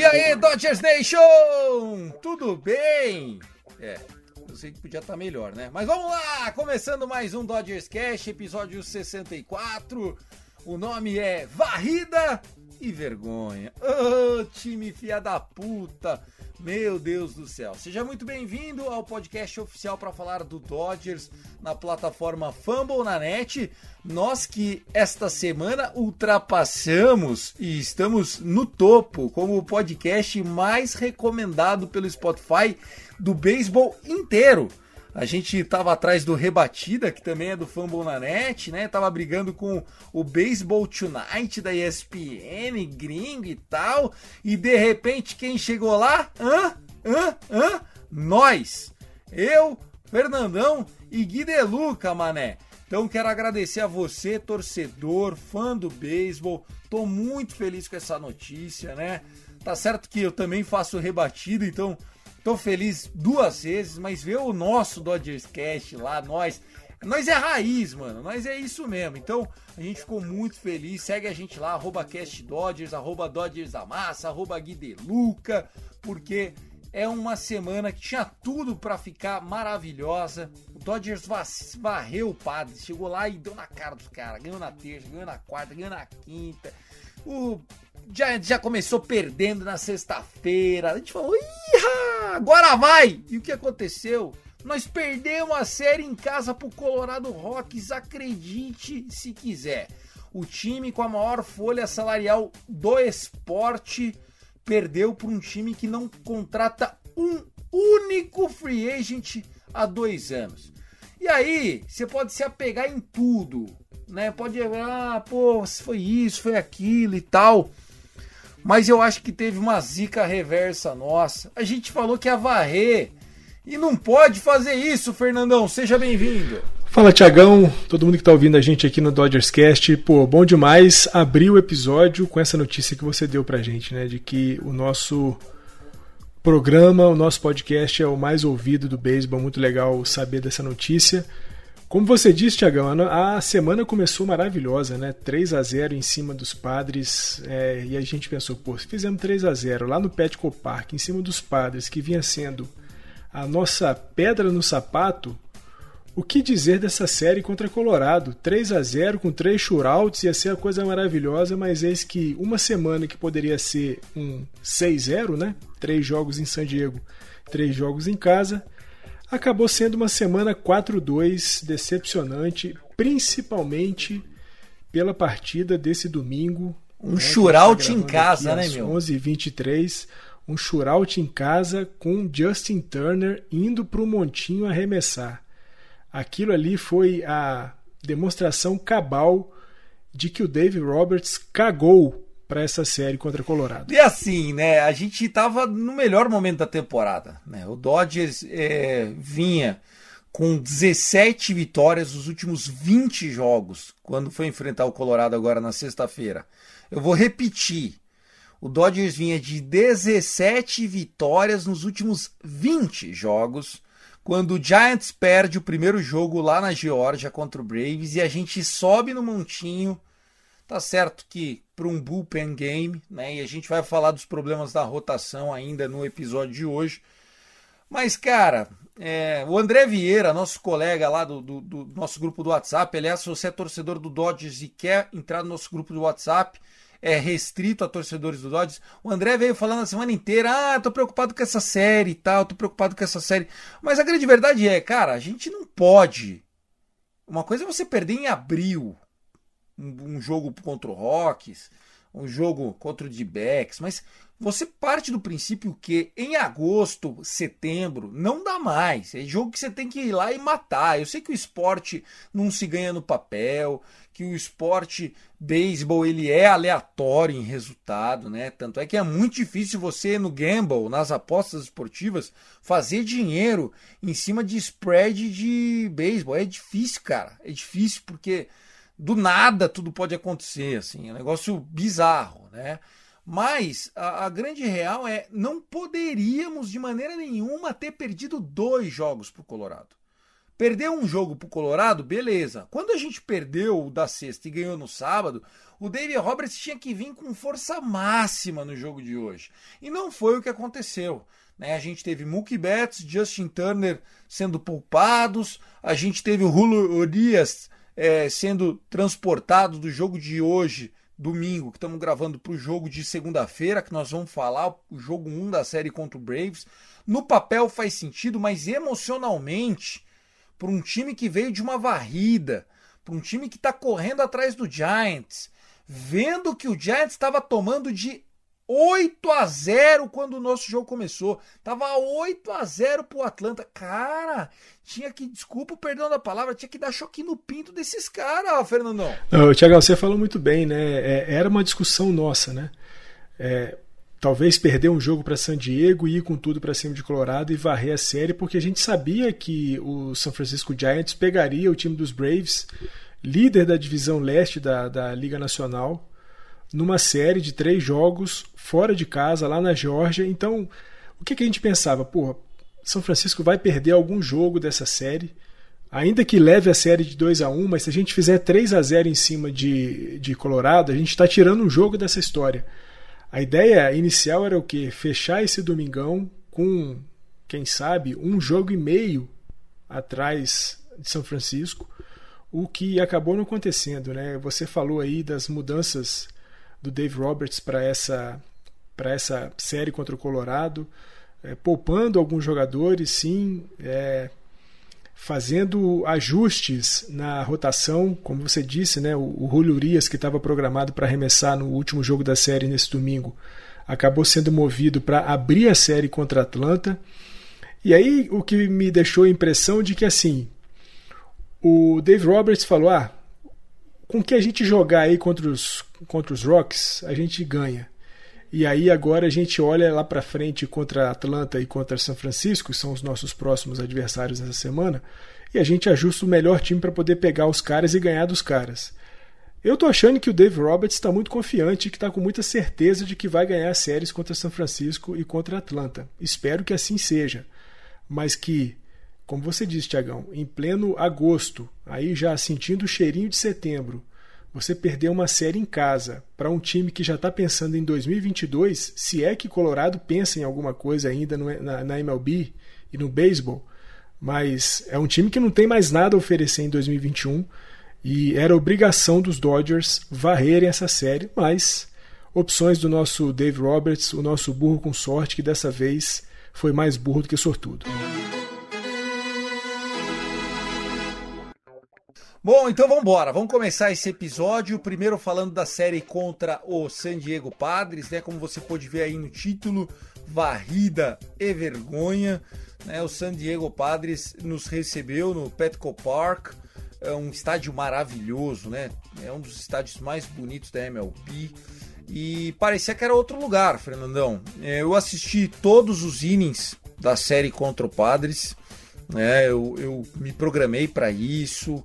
E aí, Dodgers Nation! Tudo bem? É, eu sei que podia estar melhor, né? Mas vamos lá! Começando mais um Dodgers Cash, episódio 64. O nome é Varrida e Vergonha. Ô, time fia da puta! Meu Deus do céu. Seja muito bem-vindo ao podcast oficial para falar do Dodgers na plataforma Fumble na net. Nós que esta semana ultrapassamos e estamos no topo como o podcast mais recomendado pelo Spotify do beisebol inteiro. A gente estava atrás do Rebatida, que também é do Fumble na Net, né? Tava brigando com o Baseball Tonight da ESPN, gringo e tal. E de repente, quem chegou lá? Hã? Hã? Hã? Nós! Eu, Fernandão e Gui Deluca, mané. Então quero agradecer a você, torcedor, fã do beisebol. Tô muito feliz com essa notícia, né? Tá certo que eu também faço rebatida, então tô feliz duas vezes, mas ver o nosso Dodgers Cast lá, nós, nós é raiz, mano, nós é isso mesmo. Então a gente ficou muito feliz. Segue a gente lá, arroba Cast Dodgers, arroba Dodgers da Massa, arroba Gui Deluca, porque é uma semana que tinha tudo pra ficar maravilhosa. O Dodgers va- varreu o padre, chegou lá e deu na cara dos caras. Ganhou na terça, ganhou na quarta, ganhou na quinta. O Giants já começou perdendo na sexta-feira. A gente falou, agora vai! E o que aconteceu? Nós perdemos a série em casa pro Colorado Rockies, acredite se quiser. O time com a maior folha salarial do esporte perdeu para um time que não contrata um único free agent há dois anos. E aí, você pode se apegar em tudo, né? Pode, ah, pô, foi isso, foi aquilo e tal. Mas eu acho que teve uma zica reversa nossa. A gente falou que ia varrer. E não pode fazer isso, Fernandão. Seja bem-vindo. Fala Tiagão, todo mundo que tá ouvindo a gente aqui no Dodgers Cast. Pô, bom demais abrir o episódio com essa notícia que você deu pra gente, né? De que o nosso programa, o nosso podcast é o mais ouvido do beisebol. Muito legal saber dessa notícia. Como você disse, Tiagão, a a semana começou maravilhosa, né? 3 a 0 em cima dos padres. é, e a gente pensou, pô, se fizemos 3 a 0 lá no Petco Park, em cima dos padres, que vinha sendo a nossa pedra no sapato, o que dizer dessa série contra Colorado? 3 a 0 com três shootouts, ia ser uma coisa maravilhosa, mas eis que uma semana que poderia ser um 6-0, né? Três jogos em San Diego, três jogos em casa, acabou sendo uma semana 4-2 decepcionante, principalmente pela partida desse domingo. Um né, a gente shootout tá em casa, né, meu? 11h23, um shootout em casa com Justin Turner indo para o montinho arremessar. Aquilo ali foi a demonstração cabal de que o Dave Roberts cagou para essa série contra Colorado. E assim, né? A gente tava no melhor momento da temporada. Né? O Dodgers é, vinha com 17 vitórias nos últimos 20 jogos, quando foi enfrentar o Colorado agora na sexta-feira. Eu vou repetir. O Dodgers vinha de 17 vitórias nos últimos 20 jogos, quando o Giants perde o primeiro jogo lá na Geórgia contra o Braves e a gente sobe no montinho Tá certo que para um bullpen game, né? E a gente vai falar dos problemas da rotação ainda no episódio de hoje. Mas, cara, é, o André Vieira, nosso colega lá do, do, do, nosso grupo do WhatsApp, aliás, se você é torcedor do Dodgers e quer entrar no nosso grupo do WhatsApp, é restrito a torcedores do Dodgers. O André veio falando a semana inteira: ah, tô preocupado com essa série e tal, tô preocupado com essa série. Mas a grande verdade é, cara, a gente não pode. Uma coisa é você perder em abril um, jogo contra o Rocks, um jogo contra o D-Backs, mas você parte do princípio que em agosto, setembro, não dá mais. É jogo que você tem que ir lá e matar. Eu sei que o esporte não se ganha no papel, que o esporte beisebol ele é aleatório em resultado, né? Tanto é que é muito difícil você no gamble, nas apostas esportivas, fazer dinheiro em cima de spread de beisebol. É difícil, cara. É difícil porque do nada tudo pode acontecer, assim, é um negócio bizarro, né? Mas a, a, grande real é não poderíamos de maneira nenhuma ter perdido dois jogos para o Colorado. Perder um jogo para o Colorado, beleza. Quando a gente perdeu o da sexta e ganhou no sábado, o David Roberts tinha que vir com força máxima no jogo de hoje. E não foi o que aconteceu. Né? A gente teve Mookie Betts, Justin Turner sendo poupados, a gente teve o Julio Urias é, sendo transportado do jogo de hoje, domingo, que estamos gravando para o jogo de segunda-feira, que nós vamos falar, o jogo 1 da série contra o Braves. No papel faz sentido, mas emocionalmente, para um time que veio de uma varrida, para um time que está correndo atrás do Giants, vendo que o Giants estava tomando de 8 a 0 quando o nosso jogo começou. Tava 8 a 0 pro Atlanta. Cara, tinha que, desculpa o perdão da palavra, tinha que dar choque no pinto desses caras, Fernandão. Não, Tiago, você falou muito bem, né? É, era uma discussão nossa, né? É, talvez perder um jogo para San Diego e ir com tudo para cima de Colorado e varrer a série, porque a gente sabia que o San Francisco Giants pegaria o time dos Braves, líder da divisão leste da, da Liga Nacional, numa série de três jogos fora de casa, lá na Geórgia. Então, o que, que a gente pensava? Pô, São Francisco vai perder algum jogo dessa série, ainda que leve a série de 2 a 1 mas se a gente fizer 3 a 0 em cima de, de Colorado, a gente está tirando um jogo dessa história. A ideia inicial era o quê? Fechar esse domingão com, quem sabe, um jogo e meio atrás de São Francisco, o que acabou não acontecendo. Né? Você falou aí das mudanças do Dave Roberts para essa, para essa série contra o Colorado, é, poupando alguns jogadores, sim, é, fazendo ajustes na rotação, como você disse, né, o, o Julio Urias, que estava programado para arremessar no último jogo da série nesse domingo, acabou sendo movido para abrir a série contra a Atlanta. E aí o que me deixou a impressão de que assim, o Dave Roberts falou: "Ah, com que a gente jogar aí contra os, contra os Rocks, a gente ganha. E aí agora a gente olha lá para frente contra Atlanta e contra São Francisco, que são os nossos próximos adversários nessa semana, e a gente ajusta o melhor time para poder pegar os caras e ganhar dos caras. Eu tô achando que o Dave Roberts está muito confiante que está com muita certeza de que vai ganhar as séries contra São Francisco e contra Atlanta. Espero que assim seja. Mas que como você disse, Tiagão, em pleno agosto, aí já sentindo o cheirinho de setembro, você perdeu uma série em casa para um time que já está pensando em 2022, se é que Colorado pensa em alguma coisa ainda no, na, na MLB e no beisebol, mas é um time que não tem mais nada a oferecer em 2021 e era obrigação dos Dodgers varrerem essa série, mas opções do nosso Dave Roberts, o nosso burro com sorte, que dessa vez foi mais burro do que sortudo. Bom, então vamos embora. Vamos começar esse episódio. Primeiro falando da série contra o San Diego Padres, né? Como você pode ver aí no título, varrida e vergonha. Né? O San Diego Padres nos recebeu no Petco Park, é um estádio maravilhoso, né? É um dos estádios mais bonitos da MLB. E parecia que era outro lugar, Fernandão. É, eu assisti todos os innings da série contra o Padres. Né? Eu, eu me programei para isso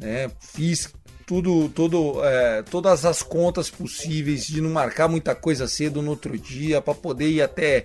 né? Fiz tudo, tudo, é, todas as contas possíveis de não marcar muita coisa cedo no outro dia para poder ir até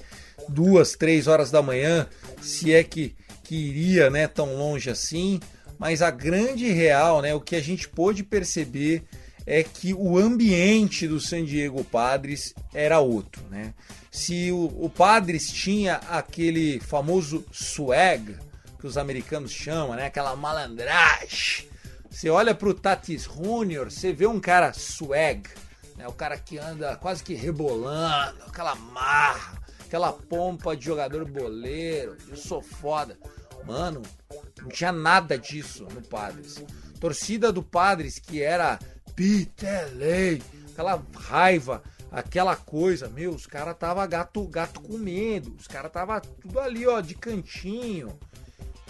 duas, três horas da manhã, se é que, que iria, né, tão longe assim. Mas a grande real, né, o que a gente pôde perceber é que o ambiente do San Diego Padres era outro, né? Se o, o Padres tinha aquele famoso swag que os americanos chamam, né? Aquela malandragem. Você olha pro Tatis Junior, você vê um cara swag, né? O cara que anda quase que rebolando, aquela marra, aquela pompa de jogador boleiro. Eu sou foda. Mano, não tinha nada disso no Padres. Torcida do Padres que era Pitelei, aquela raiva, aquela coisa, meu, os caras tava gato, gato comendo, os caras tava tudo ali, ó, de cantinho.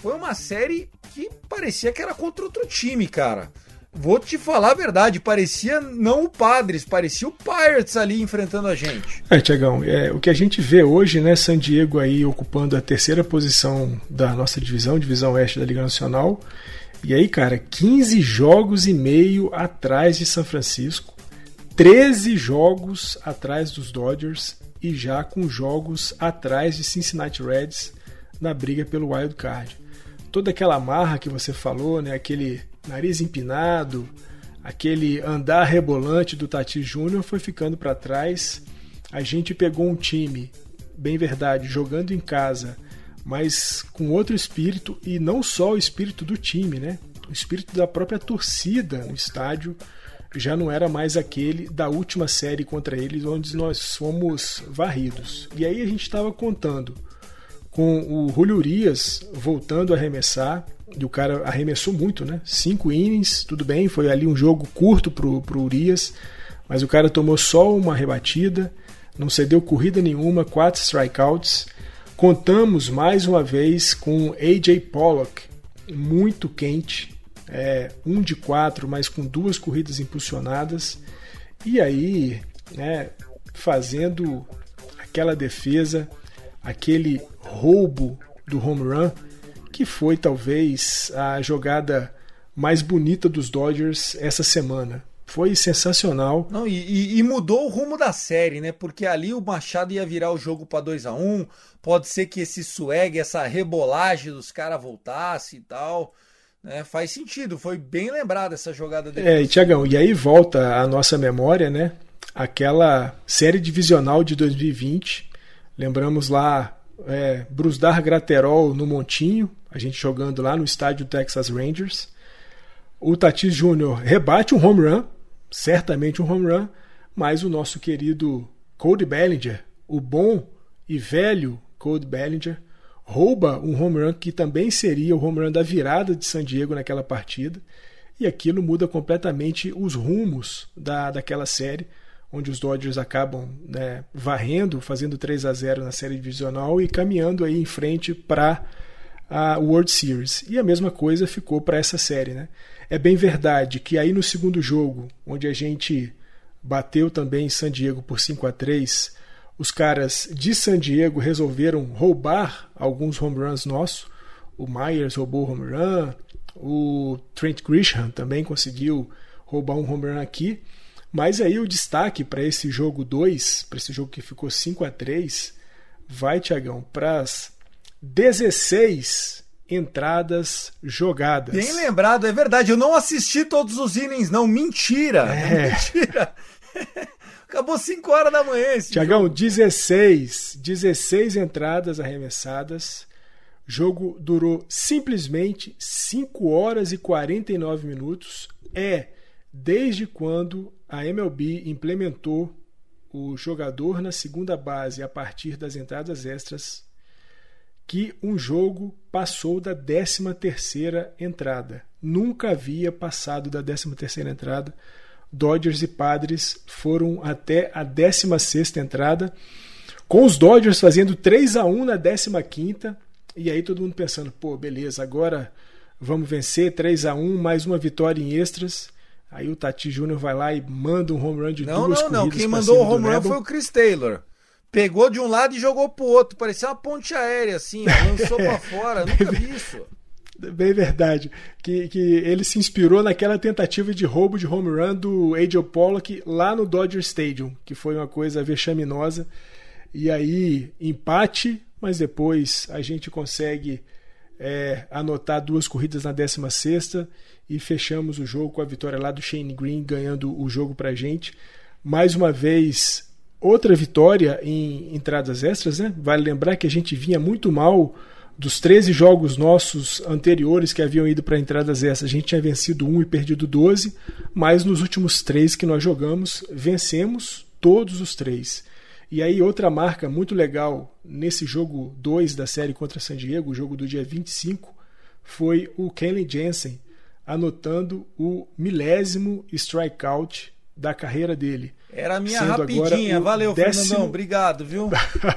Foi uma série que parecia que era contra outro time, cara. Vou te falar a verdade, parecia não o Padres, parecia o Pirates ali enfrentando a gente. É, Tiagão, é, o que a gente vê hoje, né, San Diego aí ocupando a terceira posição da nossa divisão, divisão oeste da Liga Nacional, e aí, cara, 15 jogos e meio atrás de São Francisco, 13 jogos atrás dos Dodgers e já com jogos atrás de Cincinnati Reds na briga pelo wild card. Toda aquela marra que você falou, né, aquele nariz empinado, aquele andar rebolante do Tati Júnior foi ficando para trás. A gente pegou um time, bem verdade, jogando em casa mas com outro espírito e não só o espírito do time, né? O espírito da própria torcida no estádio já não era mais aquele da última série contra eles, onde nós fomos varridos. E aí a gente estava contando com o Julio Urias voltando a arremessar, e o cara arremessou muito, né? Cinco innings, tudo bem, foi ali um jogo curto pro, pro Urias, mas o cara tomou só uma rebatida, não cedeu corrida nenhuma, quatro strikeouts. Contamos mais uma vez com AJ Pollock, muito quente, é, um de quatro, mas com duas corridas impulsionadas, e aí, né, fazendo aquela defesa, aquele roubo do home run, que foi talvez a jogada mais bonita dos Dodgers essa semana. Foi sensacional. Não, e, e, mudou o rumo da série, né? Porque ali o Machado ia virar o jogo para 2 a 1 um, Pode ser que esse swag, essa rebolagem dos caras voltasse e tal. Né? Faz sentido, foi bem lembrado essa jogada dele. É, e Tiagão, e aí volta a nossa memória, né? Aquela série divisional de 2020. Lembramos lá é, Brusdar Graterol no Montinho, a gente jogando lá no estádio Texas Rangers. O Tatis Júnior rebate um home run certamente um home run, mas o nosso querido Cody Bellinger, o bom e velho Cody Bellinger, rouba um home run que também seria o home run da virada de San Diego naquela partida, e aquilo muda completamente os rumos da, daquela série, onde os Dodgers acabam né, varrendo, fazendo 3 a 0 na série divisional e caminhando aí em frente para a World Series. E a mesma coisa ficou para essa série, né? É bem verdade que aí no segundo jogo, onde a gente bateu também San Diego por 5 a 3 os caras de San Diego resolveram roubar alguns home runs nossos. O Myers roubou o home run, o Trent Grisham também conseguiu roubar um home run aqui. Mas aí o destaque para esse jogo 2, para esse jogo que ficou 5 a 3 vai, Tiagão, para as 16 entradas jogadas. Bem lembrado, é verdade. Eu não assisti todos os innings, não. Mentira! É. Mentira! Acabou 5 horas da manhã esse Tiagão, jogo. 16, 16 entradas arremessadas. O jogo durou simplesmente 5 horas e 49 minutos. É desde quando a MLB implementou o jogador na segunda base a partir das entradas extras que um jogo passou da 13 terceira entrada. Nunca havia passado da 13 terceira entrada. Dodgers e Padres foram até a 16 sexta entrada, com os Dodgers fazendo 3 a 1 na 15 quinta, e aí todo mundo pensando, pô, beleza, agora vamos vencer 3 a 1 mais uma vitória em extras. Aí o Tati Júnior vai lá e manda um home run de não, duas não. Não, não, quem mandou o home run foi o Chris Taylor pegou de um lado e jogou pro outro. Parecia uma ponte aérea, assim, lançou pra fora. Nunca vi isso. Bem verdade. Que, que ele se inspirou naquela tentativa de roubo de home run do Angel Pollock lá no Dodger Stadium, que foi uma coisa vexaminosa. E aí, empate, mas depois a gente consegue é, anotar duas corridas na 16 e fechamos o jogo com a vitória lá do Shane Green ganhando o jogo pra gente. Mais uma vez, outra vitória em entradas extras, né? Vale lembrar que a gente vinha muito mal dos 13 jogos nossos anteriores que haviam ido para entradas extras, a gente tinha vencido um e perdido 12, mas nos últimos três que nós jogamos, vencemos todos os três. E aí, outra marca muito legal nesse jogo 2 da série contra San Diego, o jogo do dia 25, foi o Kenley Jensen anotando o milésimo strikeout da carreira dele. Era a minha rapidinha, valeu, décimo... Fernandão, obrigado, viu?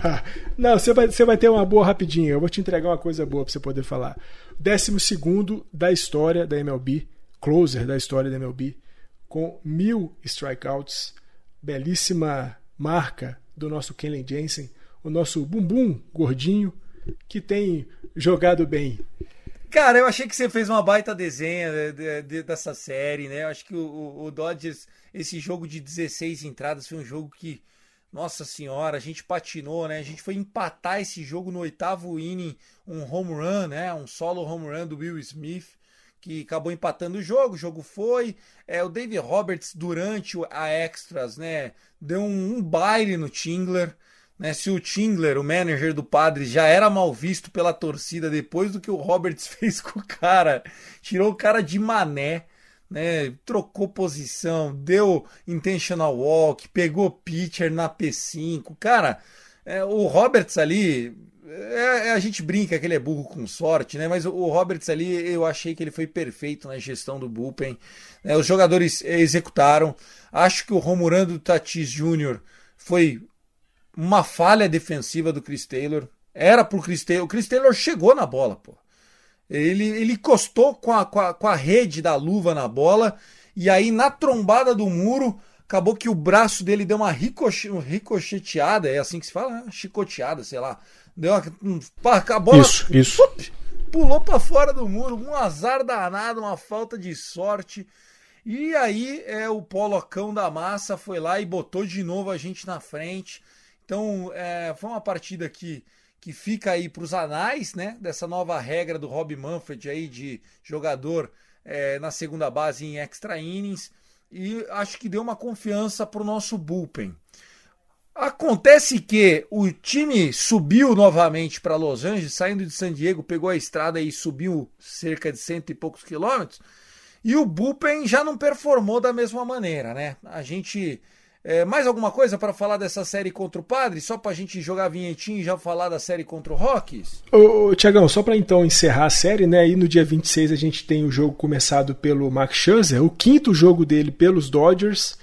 Não, você vai, você vai ter uma boa rapidinha, eu vou te entregar uma coisa boa para você poder falar. Décimo segundo da história da MLB, closer da história da MLB, com mil strikeouts, belíssima marca do nosso Kenley Jensen, o nosso bumbum gordinho, que tem jogado bem. Cara, eu achei que você fez uma baita desenha de, de, dessa série, né? Eu acho que o, o, Dodgers, esse jogo de 16 entradas, foi um jogo que, nossa senhora, a gente patinou, né? A gente foi empatar esse jogo no oitavo inning, um home run, né? Um solo home run do Will Smith, que acabou empatando o jogo. O jogo foi. É, o David Roberts, durante a extras, né? Deu um, um baile no Tingler. Né, se o Tingler, o manager do Padre, já era mal visto pela torcida depois do que o Roberts fez com o cara, tirou o cara de mané, né, trocou posição, deu intentional walk, pegou pitcher na P5. Cara, é, o Roberts ali, é, é, a gente brinca que ele é burro com sorte, né? Mas o, Roberts ali, eu achei que ele foi perfeito na gestão do bullpen. Né, os jogadores executaram. Acho que o Romurando Tatis Jr. foi uma falha defensiva do Chris Taylor. Era pro Chris Taylor. O Chris Taylor chegou na bola, pô. Ele, ele encostou com a, com, a, com a rede da luva na bola. E aí, na trombada do muro, acabou que o braço dele deu uma ricoche, ricocheteada. É assim que se fala? Né? Chicoteada, sei lá. Deu uma. A bola. Isso, isso. Up, pulou para fora do muro. Um azar danado, uma falta de sorte. E aí, é, o Polocão da Massa foi lá e botou de novo a gente na frente. Então, é, foi uma partida que, que fica aí para os anais, né? Dessa nova regra do Rob Manfred aí de jogador é, na segunda base em extra innings. E acho que deu uma confiança para o nosso bullpen. Acontece que o time subiu novamente para Los Angeles, saindo de San Diego, pegou a estrada e subiu cerca de cento e poucos quilômetros. E o bullpen já não performou da mesma maneira, né? A gente é, mais alguma coisa para falar dessa série contra o Padre? Só para a gente jogar a vinhetinha e já falar da série contra o Rockies? Ô, ô Tiagão, só para então encerrar a série, né? Aí no dia 26 a gente tem o jogo começado pelo Max Scherzer, o quinto jogo dele pelos Dodgers,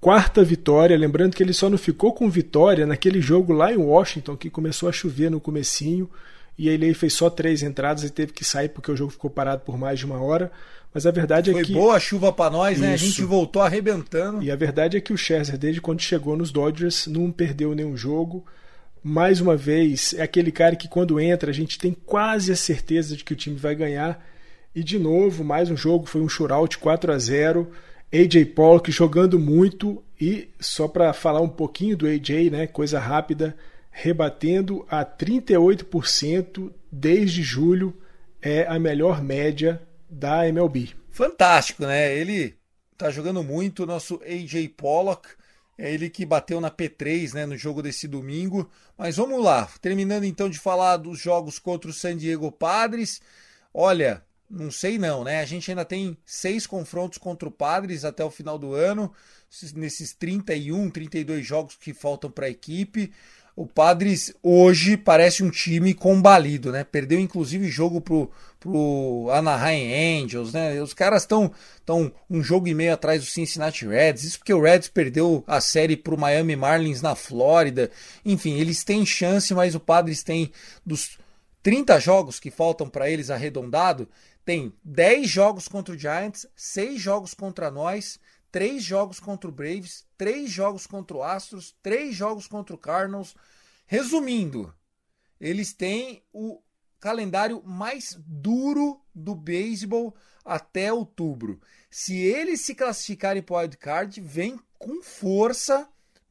quarta vitória. Lembrando que ele só não ficou com vitória naquele jogo lá em Washington, que começou a chover no comecinho e ele fez só três entradas e teve que sair porque o jogo ficou parado por mais de uma hora. Mas a verdade Foi é que. Foi boa a chuva para nós, né? Isso. A gente voltou arrebentando. E a verdade é que o Scherzer, desde quando chegou nos Dodgers, não perdeu nenhum jogo. Mais uma vez, é aquele cara que quando entra, a gente tem quase a certeza de que o time vai ganhar. E de novo, mais um jogo, foi um shootout 4 a 0 AJ Pollock jogando muito. E só para falar um pouquinho do AJ, né? Coisa rápida, rebatendo a 38% desde julho. É a melhor média da MLB. Fantástico, né? Ele tá jogando muito, nosso AJ Pollock. É ele que bateu na P3 né, no jogo desse domingo. Mas vamos lá, terminando então de falar dos jogos contra o San Diego Padres. Olha, não sei não, né? A gente ainda tem seis confrontos contra o Padres até o final do ano, nesses 31, 32 jogos que faltam para a equipe. O Padres hoje parece um time combalido, né? Perdeu inclusive jogo pro, pro Anaheim Angels, né? Os caras estão tão um jogo e meio atrás do Cincinnati Reds. Isso porque o Reds perdeu a série pro Miami Marlins na Flórida. Enfim, eles têm chance, mas o Padres tem dos 30 jogos que faltam para eles arredondado, tem 10 jogos contra o Giants, 6 jogos contra nós três jogos contra o Braves, três jogos contra o Astros, três jogos contra o Cardinals. Resumindo, eles têm o calendário mais duro do beisebol até outubro. Se eles se classificarem para o wildcard, vem com força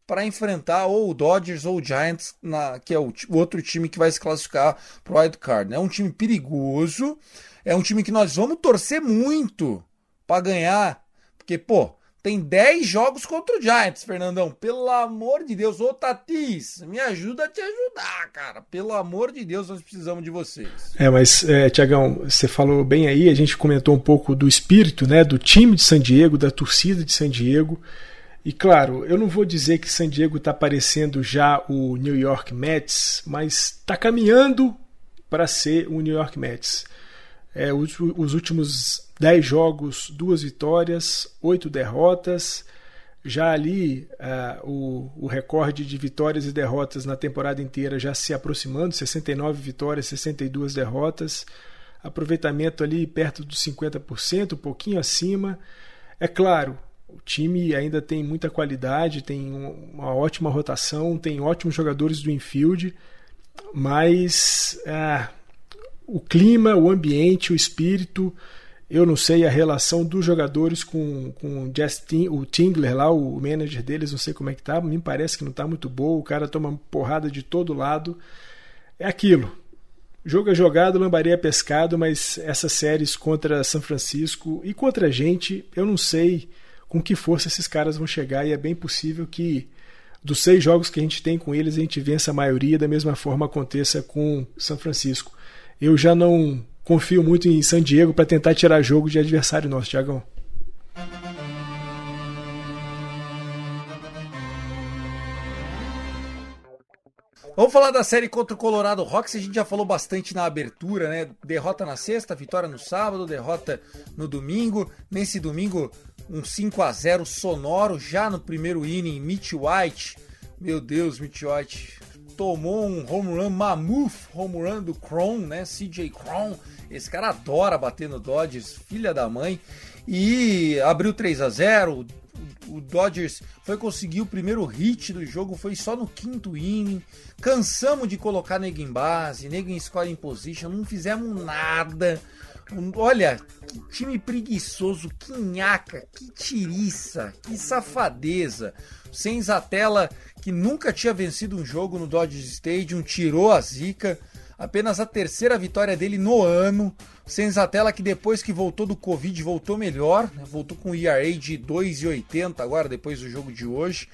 para enfrentar ou o Dodgers ou o Giants, na, que é o, o outro time que vai se classificar pro wild card. Né? É um time perigoso, é um time que nós vamos torcer muito para ganhar, porque pô, tem 10 jogos contra o Giants, Fernandão. Pelo amor de Deus, ô Tatis, me ajuda a te ajudar, cara. Pelo amor de Deus, nós precisamos de vocês. É, mas, é, Tiagão, você falou bem aí, a gente comentou um pouco do espírito, né, do time de San Diego, da torcida de San Diego. E claro, eu não vou dizer que San Diego está parecendo já o New York Mets, mas está caminhando para ser o New York Mets. É, os, os últimos 10 jogos, duas vitórias, oito derrotas. Já ali uh, o, o recorde de vitórias e derrotas na temporada inteira já se aproximando, 69 vitórias, 62 derrotas. Aproveitamento ali perto dos 50%, um pouquinho acima. É claro, o time ainda tem muita qualidade, tem uma ótima rotação, tem ótimos jogadores do infield, mas uh, o clima, o ambiente, o espírito eu não sei a relação dos jogadores com, com Justin, o Tingler lá, o manager deles, não sei como é que tá. Me parece que não tá muito boa. O cara toma porrada de todo lado. É aquilo. Jogo é jogado, lambaria é pescado, mas essas séries contra São Francisco e contra a gente, eu não sei com que força esses caras vão chegar e é bem possível que dos seis jogos que a gente tem com eles, a gente vença a maioria, da mesma forma aconteça com São Francisco. Eu já não confio muito em San Diego para tentar tirar jogo de adversário nosso, Tiagão. Vamos falar da série contra o Colorado Rocks. A gente já falou bastante na abertura, né? Derrota na sexta, vitória no sábado, derrota no domingo. Nesse domingo, um 5 a 0 sonoro já no primeiro inning. Mitch White, meu Deus, Mitch White tomou um home run mammoth, home run do Cron, né? CJ Cron esse cara adora bater no Dodgers, filha da mãe. E abriu 3 a 0 o Dodgers foi conseguir o primeiro hit do jogo, foi só no quinto inning. Cansamos de colocar nego em base, nego em scoring position, não fizemos nada. Olha, que time preguiçoso, que nhaca, que tiriça, que safadeza. Sem Zatella, que nunca tinha vencido um jogo no Dodgers Stadium, tirou a zica apenas a terceira vitória dele no ano. Senzatella que depois que voltou do Covid voltou melhor, né? voltou com ERA de 2,80 agora depois do jogo de hoje.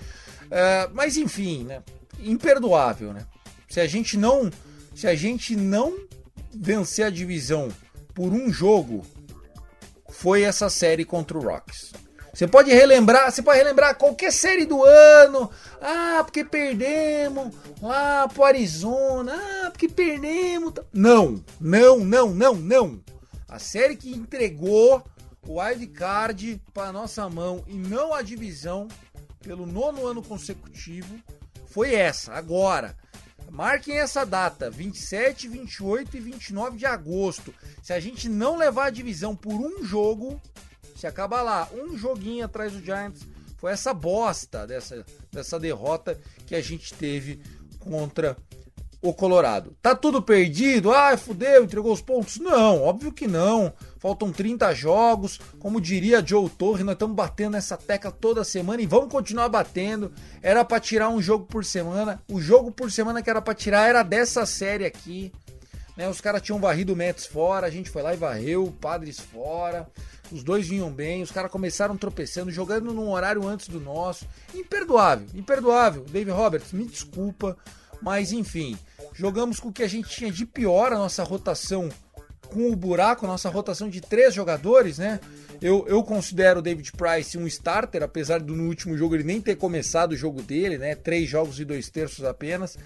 Uh, mas enfim, né? imperdoável, né? Se a gente não, se a gente não vencer a divisão por um jogo, foi essa série contra o Rocks. Você pode relembrar, você pode relembrar qualquer série do ano. Ah, porque perdemos lá pro Arizona. Ah, porque perdemos. Não, não, não, não, não. A série que entregou o wild card para nossa mão e não a divisão pelo nono ano consecutivo foi essa, agora. Marquem essa data, 27, 28 e 29 de agosto. Se a gente não levar a divisão por um jogo, se acaba lá, um joguinho atrás do Giants, foi essa bosta dessa, dessa derrota que a gente teve contra o Colorado. Tá tudo perdido? Ah, fudeu, entregou os pontos? Não, óbvio que não. Faltam 30 jogos. Como diria Joe Torre, nós estamos batendo essa tecla toda semana e vamos continuar batendo. Era para tirar um jogo por semana. O jogo por semana que era para tirar era dessa série aqui. Né? Os caras tinham varrido o Mets fora, a gente foi lá e varreu, Padres fora. Os dois vinham bem, os caras começaram tropeçando, jogando num horário antes do nosso. Imperdoável, imperdoável. Dave Roberts, me desculpa, mas enfim, jogamos com o que a gente tinha de pior, a nossa rotação com o buraco, nossa rotação de três jogadores, né? Eu, eu considero o David Price um starter, apesar do no último jogo ele nem ter começado o jogo dele, né? Três jogos e dois terços apenas.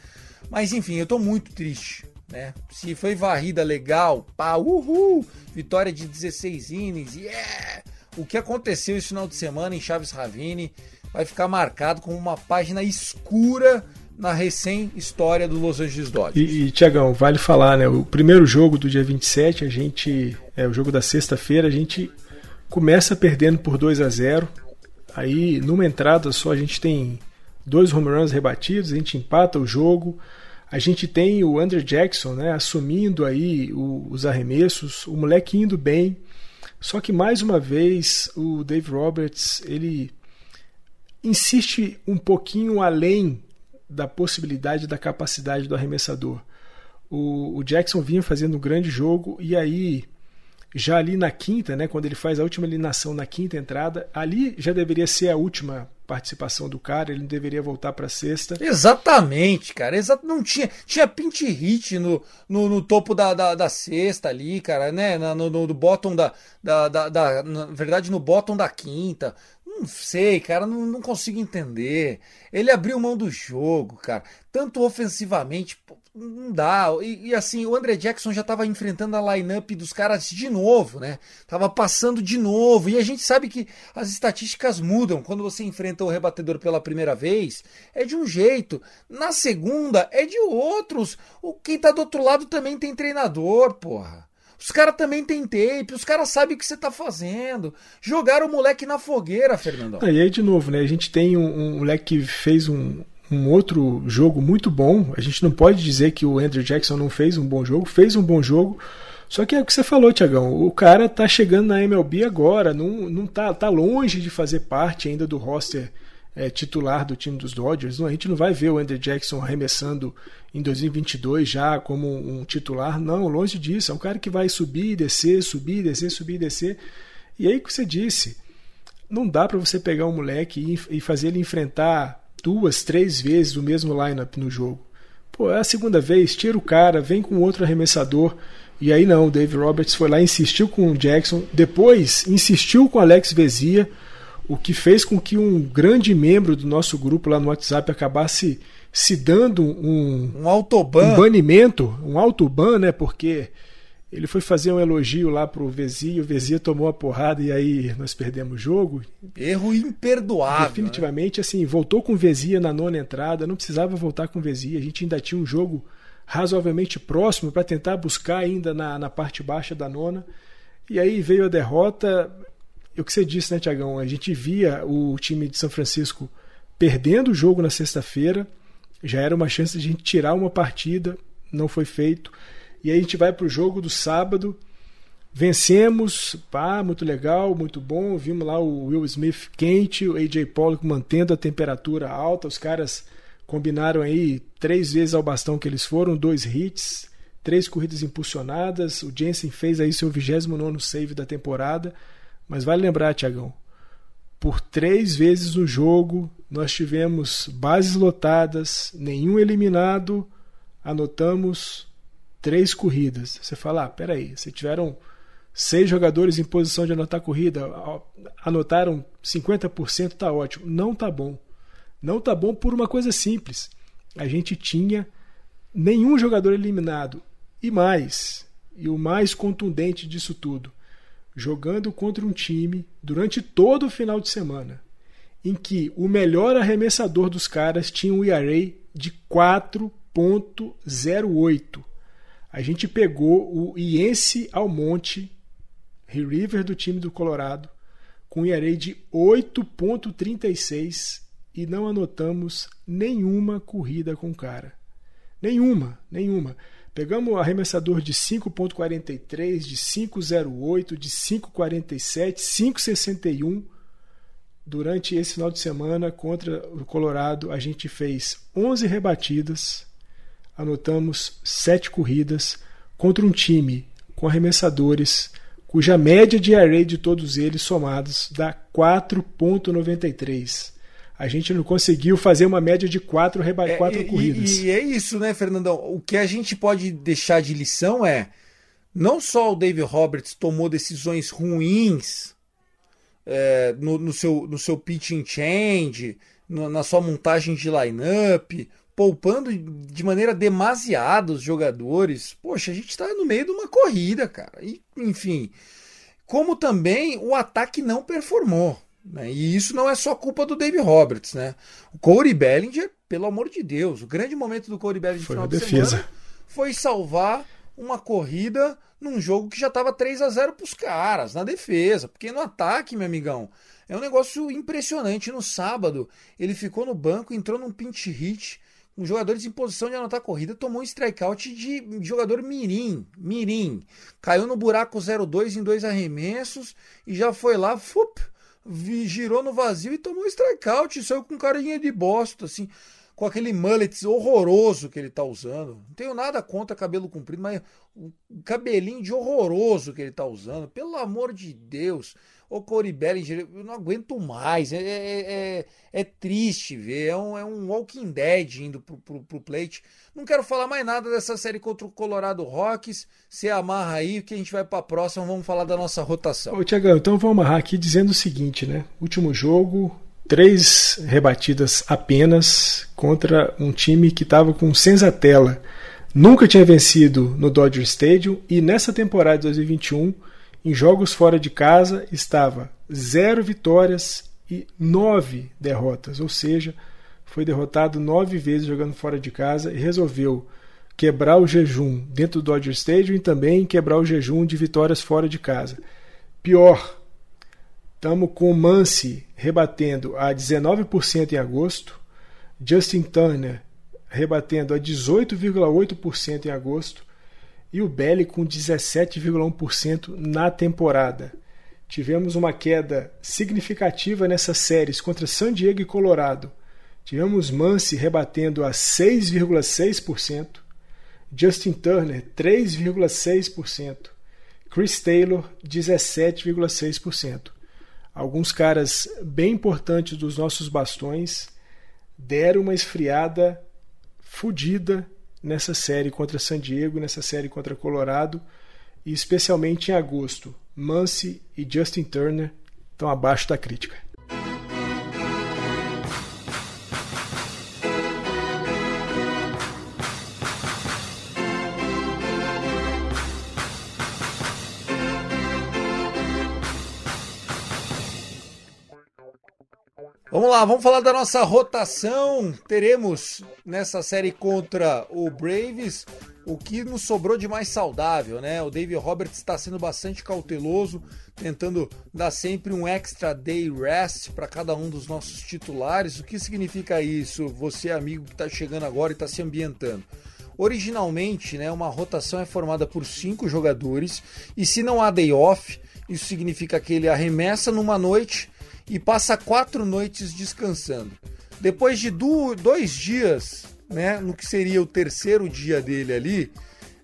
Mas enfim, eu tô muito triste né? Se foi varrida legal, pá, uhul, vitória de 16 innings, yeah! O que aconteceu esse final de semana em Chaves Ravine vai ficar marcado como uma página escura na recém-história do Los Angeles Dodgers. E, e Tiagão, vale falar, né? O primeiro jogo do dia 27, a gente. É o jogo da sexta-feira, a gente começa perdendo por 2 a 0 Aí, numa entrada só, a gente tem dois home runs rebatidos, a gente empata o jogo. A gente tem o Andrew Jackson né, assumindo aí o, os arremessos, o moleque indo bem. Só que mais uma vez o Dave Roberts ele insiste um pouquinho além da possibilidade, da capacidade do arremessador. O, o Jackson vinha fazendo um grande jogo e aí já ali na quinta, né, quando ele faz a última eliminação na quinta entrada, ali já deveria ser a última participação do cara, ele não deveria voltar para sexta. Exatamente, cara. Exato, não tinha, tinha pinch hit no, no, no topo da, da, da, cesta ali, cara, né? No, no, no bottom da, da, da, da, Na verdade, no bottom da quinta. Não sei, cara, não, não consigo entender. Ele abriu mão do jogo, cara. Tanto ofensivamente, não dá. E, e, assim, o André Jackson já estava enfrentando a lineup dos caras de novo, né? Tava passando de novo. E a gente sabe que as estatísticas mudam. Quando você enfrenta o rebatedor pela primeira vez, é de um jeito. Na segunda, é de outros. O quem tá do outro lado também tem treinador, porra. Os caras também têm tape, os caras sabem o que você tá fazendo. Jogaram o moleque na fogueira, Fernandão. Ah, e aí, de novo, né? A gente tem um, um moleque que fez um, um outro jogo muito bom. A gente não pode dizer que o Andrew Jackson não fez um bom jogo, fez um bom jogo. Só que é o que você falou, Tiagão. O cara tá chegando na MLB agora, não, não tá, tá longe de fazer parte ainda do roster é, titular do time dos Dodgers. Não, a gente não vai ver o Andrew Jackson arremessando em 2022 já como um titular. Não, longe disso. É um cara que vai subir e descer, subir e descer, subir e descer. E aí que você disse, não dá para você pegar um moleque e fazer ele enfrentar duas, três vezes o mesmo lineup no jogo. Pô, é a segunda vez, tira o cara, vem com outro arremessador. E aí não, o Dave Roberts foi lá, insistiu com o Jackson, depois insistiu com o Alex Vezia, o que fez com que um grande membro do nosso grupo lá no WhatsApp acabasse se dando um, um autoban, um banimento, um autoban, né? Porque ele foi fazer um elogio lá pro Vezia, o Vezia tomou a porrada e aí nós perdemos o jogo. Erro imperdoável. Definitivamente, né? assim, voltou com o Vezia na nona entrada, não precisava voltar com o Vezia, a gente ainda tinha um jogo razoavelmente próximo para tentar buscar ainda na, na parte baixa da nona. E aí veio a derrota. O que você disse, né, Tiagão? A gente via o time de São Francisco perdendo o jogo na sexta-feira, já era uma chance de a gente tirar uma partida, não foi feito. E aí a gente vai para o jogo do sábado. Vencemos, pá, muito legal, muito bom. Vimos lá o Will Smith quente, o AJ Pollock mantendo a temperatura alta. Os caras combinaram aí três vezes ao bastão que eles foram, dois hits, três corridas impulsionadas. O Jensen fez aí seu 29 save da temporada. Mas vale lembrar, Tiagão, por três vezes no jogo nós tivemos bases lotadas, nenhum eliminado, anotamos três corridas. Você fala, ah, peraí, se tiveram seis jogadores em posição de anotar corrida, anotaram 50%, tá ótimo. Não tá bom. Não tá bom por uma coisa simples. A gente tinha nenhum jogador eliminado. E mais, e o mais contundente disso tudo, jogando contra um time durante todo o final de semana, em que o melhor arremessador dos caras tinha um ERA de 4.08 a gente pegou o Iense Almonte, River do time do Colorado, com ERA de 8.36 e não anotamos nenhuma corrida com cara. Nenhuma, nenhuma. Pegamos arremessador de 5.43, de 5.08, de 5.47, 5.61. Durante esse final de semana contra o Colorado, a gente fez 11 rebatidas, anotamos sete corridas contra um time com arremessadores cuja média de array de todos eles somados dá 4.93. A gente não conseguiu fazer uma média de quatro, reba é, quatro e, corridas. E, e é isso, né, Fernandão? O que a gente pode deixar de lição é não só o David Roberts tomou decisões ruins é, no, no, seu, no seu pitching change, no, na sua montagem de lineup, poupando de maneira demasiada os jogadores. Poxa, a gente está no meio de uma corrida, cara. E, enfim, como também o ataque não performou. Né? E isso não é só culpa do Dave Roberts, né? O Corey Bellinger, pelo amor de Deus, o grande momento do Corey Bellinger foi no final de defesa. semana foi salvar uma corrida num jogo que já estava 3 a 0 para os caras, na defesa. Porque no ataque, meu amigão, é um negócio impressionante. No sábado, ele ficou no banco, entrou num pinch hit com jogadores em posição de anotar corrida, tomou um strikeout de jogador mirim, mirim. Caiu no buraco 0-2 em dois arremessos e já foi lá, fup, girou no vazio e tomou strikeout. Saiu com carinha de bosta, assim com aquele mullet horroroso que ele tá usando. Não tenho nada contra cabelo comprido, mas o cabelinho de horroroso que ele tá usando. Pelo amor de Deus. Ô Corey Bellinger, eu não aguento mais. É, é, é, é triste ver. É um, é um Walking Dead indo pro, pro, pro, plate. Não quero falar mais nada dessa série contra o Colorado Rocks. Você amarra aí que a gente vai pra próxima. Vamos falar da nossa rotação. Ô Tiagão, então vamos amarrar aqui dizendo o seguinte, né? Último jogo, três rebatidas apenas contra um time que estava com senzatela. Nunca tinha vencido no Dodger Stadium e nessa temporada de 2021, em jogos fora de casa, estava zero vitórias e nove derrotas, ou seja, foi derrotado nove vezes jogando fora de casa e resolveu quebrar o jejum dentro do Dodger Stadium e também quebrar o jejum de vitórias fora de casa. Pior, Estamos com o Mansi rebatendo a 19% em agosto, Justin Turner rebatendo a 18,8% em agosto e o Belly com 17,1% na temporada. Tivemos uma queda significativa nessas séries contra San Diego e Colorado. Tivemos Mansi rebatendo a 6,6%, Justin Turner 3,6%, Chris Taylor 17,6% alguns caras bem importantes dos nossos bastões deram uma esfriada fodida nessa série contra San Diego, nessa série contra Colorado, e especialmente em agosto. Muncy e Justin Turner estão abaixo da crítica. Vamos lá, vamos falar da nossa rotação. Teremos nessa série contra o Braves o que nos sobrou de mais saudável, né? O David Roberts está sendo bastante cauteloso, tentando dar sempre um extra day rest para cada um dos nossos titulares. O que significa isso? Você, amigo que está chegando agora e está se ambientando. Originalmente, né, uma rotação é formada por cinco jogadores e se não há day off, isso significa que ele arremessa numa noite e passa quatro noites descansando. Depois de dois dias, né, no que seria o terceiro dia dele ali,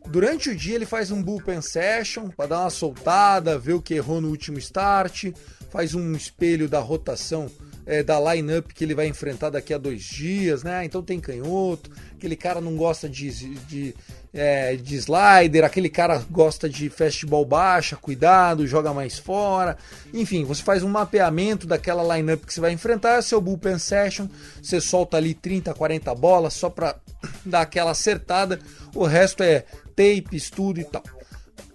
durante o dia ele faz um bullpen session para dar uma soltada, ver o que errou no último start, faz um espelho da rotação é, da lineup que ele vai enfrentar daqui a dois dias, né? Então tem canhoto, aquele cara não gosta de, de, é, de slider, aquele cara gosta de fastball baixa, cuidado, joga mais fora. Enfim, você faz um mapeamento daquela lineup que você vai enfrentar, seu bullpen session, você solta ali 30, 40 bolas só para dar aquela acertada, o resto é tape, estudo e tal.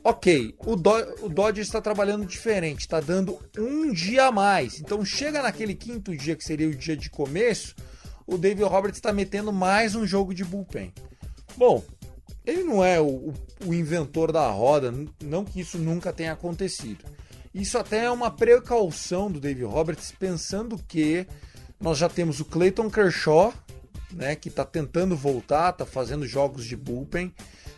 Ok, o, Do o Dodge está trabalhando diferente, está dando um dia a mais. Então chega naquele quinto dia, que seria o dia de começo, o David Roberts está metendo mais um jogo de bullpen. Bom, ele não é o, o, inventor da roda, não que isso nunca tenha acontecido. Isso até é uma precaução do David Roberts, pensando que nós já temos o Clayton Kershaw, né, que está tentando voltar, está fazendo jogos de bullpen.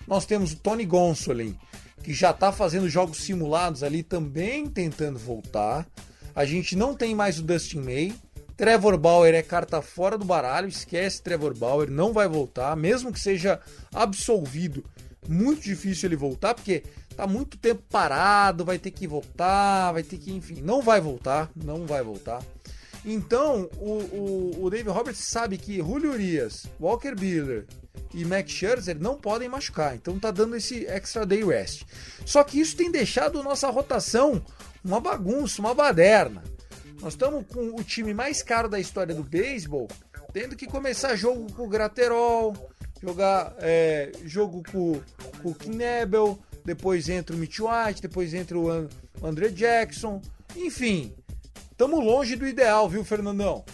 Nós temos o Tony Gonsolin, que já está fazendo jogos simulados ali, também tentando voltar. A gente não tem mais o Dustin May. Trevor Bauer é carta fora do baralho, esquece Trevor Bauer, não vai voltar, mesmo que seja absolvido. Muito difícil ele voltar, porque tá muito tempo parado, vai ter que voltar, vai ter que, enfim, não vai voltar, não vai voltar. Então, o, o, o David Roberts sabe que Julio Urias, Walker Buehler e Max Scherzer não podem machucar, então tá dando esse extra day rest. Só que isso tem deixado nossa rotação uma bagunça, uma baderna. Nós estamos com o time mais caro da história do beisebol, tendo que começar jogo com o Graterol, jogar é, jogo com, com o Knebel, depois entra o Mitch White, depois entra o André Jackson, enfim, estamos longe do ideal, viu, Fernandão?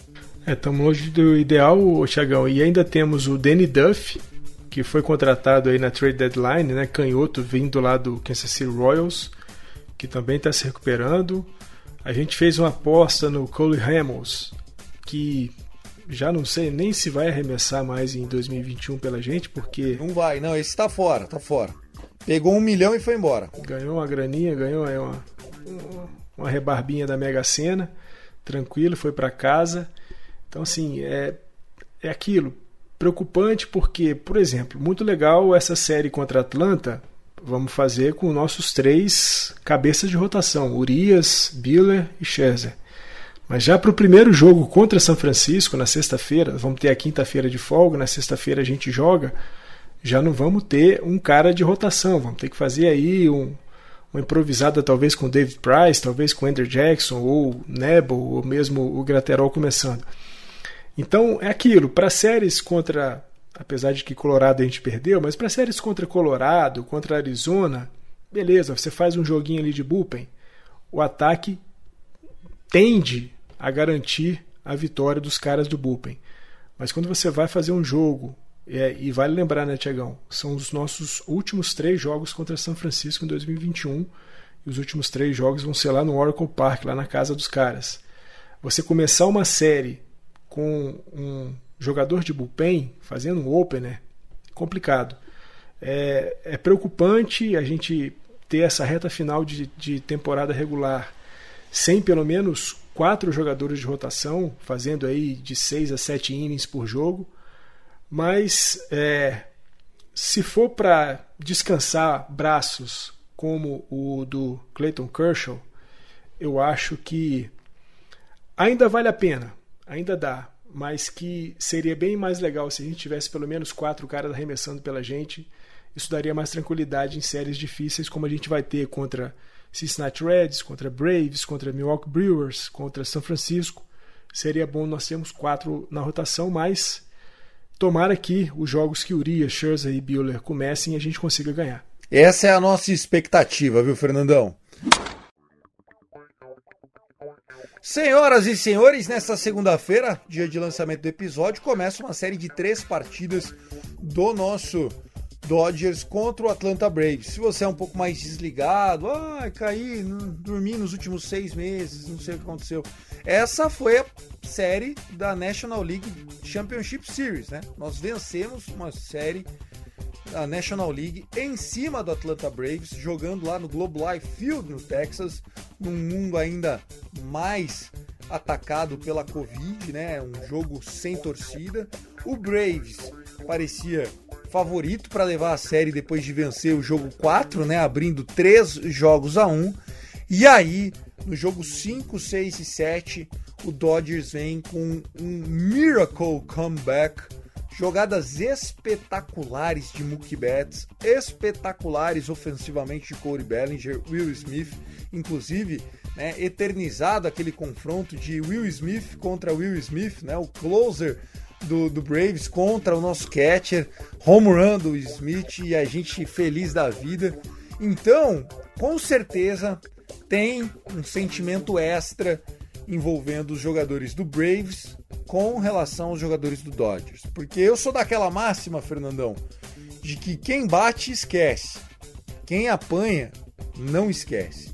Estamos é, longe do ideal, Thiagão. E ainda temos o Danny Duff, que foi contratado aí na trade deadline, né, canhoto vindo lá do Kansas City Royals, que também está se recuperando. A gente fez uma aposta no Cole Hamels, que já não sei nem se vai arremessar mais em 2021 pela gente, porque. Não vai, não, esse está fora, tá fora. Pegou um milhão e foi embora. Ganhou uma graninha, ganhou uma, uma rebarbinha da Mega Sena. tranquilo, foi para casa. Então, assim, é, é aquilo. Preocupante porque, por exemplo, muito legal essa série contra a Atlanta. Vamos fazer com nossos três cabeças de rotação: Urias, Biller e Scherzer. Mas já para o primeiro jogo contra São Francisco, na sexta-feira, vamos ter a quinta-feira de folga, na sexta-feira a gente joga, já não vamos ter um cara de rotação, vamos ter que fazer aí um, uma improvisada talvez com David Price, talvez com Andrew Jackson, ou Nebo, ou mesmo o Graterol começando. Então é aquilo, para séries contra, apesar de que Colorado a gente perdeu, mas para séries contra Colorado, contra Arizona, beleza, você faz um joguinho ali de bullpen, o ataque tende a garantir a vitória dos caras do bullpen. Mas quando você vai fazer um jogo, é, e vale lembrar, né, Tiagão, são os nossos últimos três jogos contra São Francisco em 2021, e os últimos três jogos vão ser lá no Oracle Park, lá na casa dos caras. Você começar uma série com um jogador de bullpen fazendo um opener, complicado. É, é preocupante a gente ter essa reta final de, de temporada regular sem pelo menos quatro jogadores de rotação, fazendo aí de seis a sete innings por jogo. Mas é, se for para descansar braços como o do Clayton Kershaw, eu acho que ainda vale a pena, ainda dá, mas que seria bem mais legal se a gente tivesse pelo menos quatro caras arremessando pela gente. Isso daria mais tranquilidade em séries difíceis, como a gente vai ter contra Cincinnati Reds, contra Braves, contra Milwaukee Brewers, contra São Francisco. Seria bom nós termos quatro na rotação, mas tomara que os jogos que Urias, Scherzer e Buehler comecem e a gente consiga ganhar. Essa é a nossa expectativa, viu, Fernandão? Senhoras e senhores, nesta segunda-feira, dia de lançamento do episódio, começa uma série de três partidas do nosso Dodgers contra o Atlanta Braves. Se você é um pouco mais desligado, ah, caí, dormi nos últimos seis meses, não sei o que aconteceu. Essa foi a série da National League Championship Series, né? Nós vencemos uma série da National League em cima do Atlanta Braves, jogando lá no Globe Life Field no Texas, num mundo ainda mais atacado pela Covid, né? Um jogo sem torcida. O Braves parecia favorito para levar a série depois de vencer o jogo 4, né, abrindo 3 jogos a 1. E aí, no jogo 5, 6 e 7, o Dodgers vem com um miracle comeback, jogadas espetaculares de Mookie Betts, espetaculares ofensivamente de Corey Bellinger, Will Smith, inclusive, né, eternizado aquele confronto de Will Smith contra Will Smith, né, o closer do, do Braves contra o nosso catcher, home run do Smith e a gente feliz da vida. Então, com certeza tem um sentimento extra envolvendo os jogadores do Braves com relação aos jogadores do Dodgers. Porque eu sou daquela máxima, Fernandão, de que quem bate esquece, quem apanha não esquece.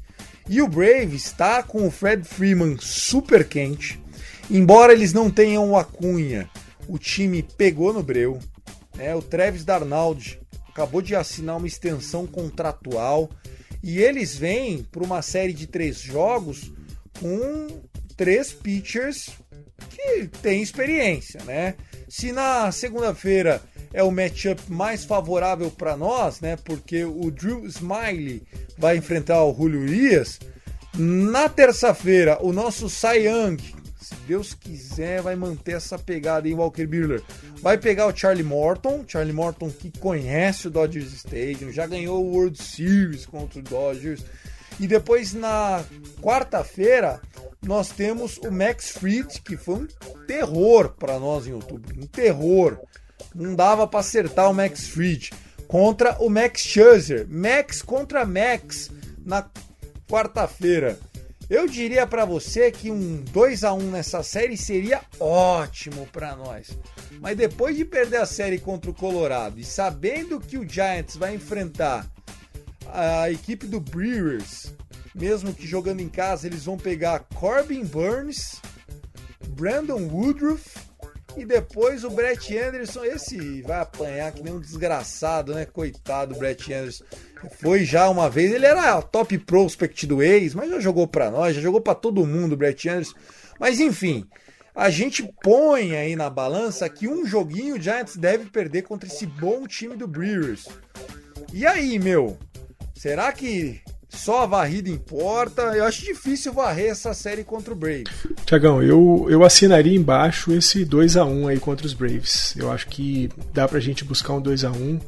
E o Braves está com o Fred Freeman super quente, embora eles não tenham o Acunha o time pegou no breu. Né? O Travis Darnald acabou de assinar uma extensão contratual e eles vêm para uma série de três jogos com três pitchers que têm experiência, né? Se na segunda-feira é o matchup mais favorável para nós, né? Porque o Drew Smiley vai enfrentar o Julio Urias. Na terça-feira, o nosso Cy Young, se Deus quiser, vai manter essa pegada em Walker Buehler. Vai pegar o Charlie Morton, Charlie Morton que conhece o Dodgers Stadium, já ganhou o World Series contra o Dodgers. E depois na quarta-feira nós temos o Max Fried, que foi um terror para nós em outubro, um terror. Não dava para acertar o Max Fried contra o Max Scherzer, Max contra Max na quarta-feira. Eu diria para você que um 2 a 1 nessa série seria ótimo para nós. Mas depois de perder a série contra o Colorado e sabendo que o Giants vai enfrentar a equipe do Brewers, mesmo que jogando em casa, eles vão pegar Corbin Burns, Brandon Woodruff e depois o Brett Anderson. Esse vai apanhar que nem um desgraçado, né? Coitado do Brett Anderson. Foi já uma vez, ele era top prospect do ex, mas já jogou para nós, já jogou para todo mundo, o Brett Anderson. Mas enfim, a gente põe aí na balança que um joguinho o Giants deve perder contra esse bom time do Brewers. E aí, meu? Será que só a varrida importa? Eu acho difícil varrer essa série contra o Braves. Tiagão, eu, eu assinaria embaixo esse 2 a 1 aí contra os Braves. Eu acho que dá pra gente buscar um 2 a 1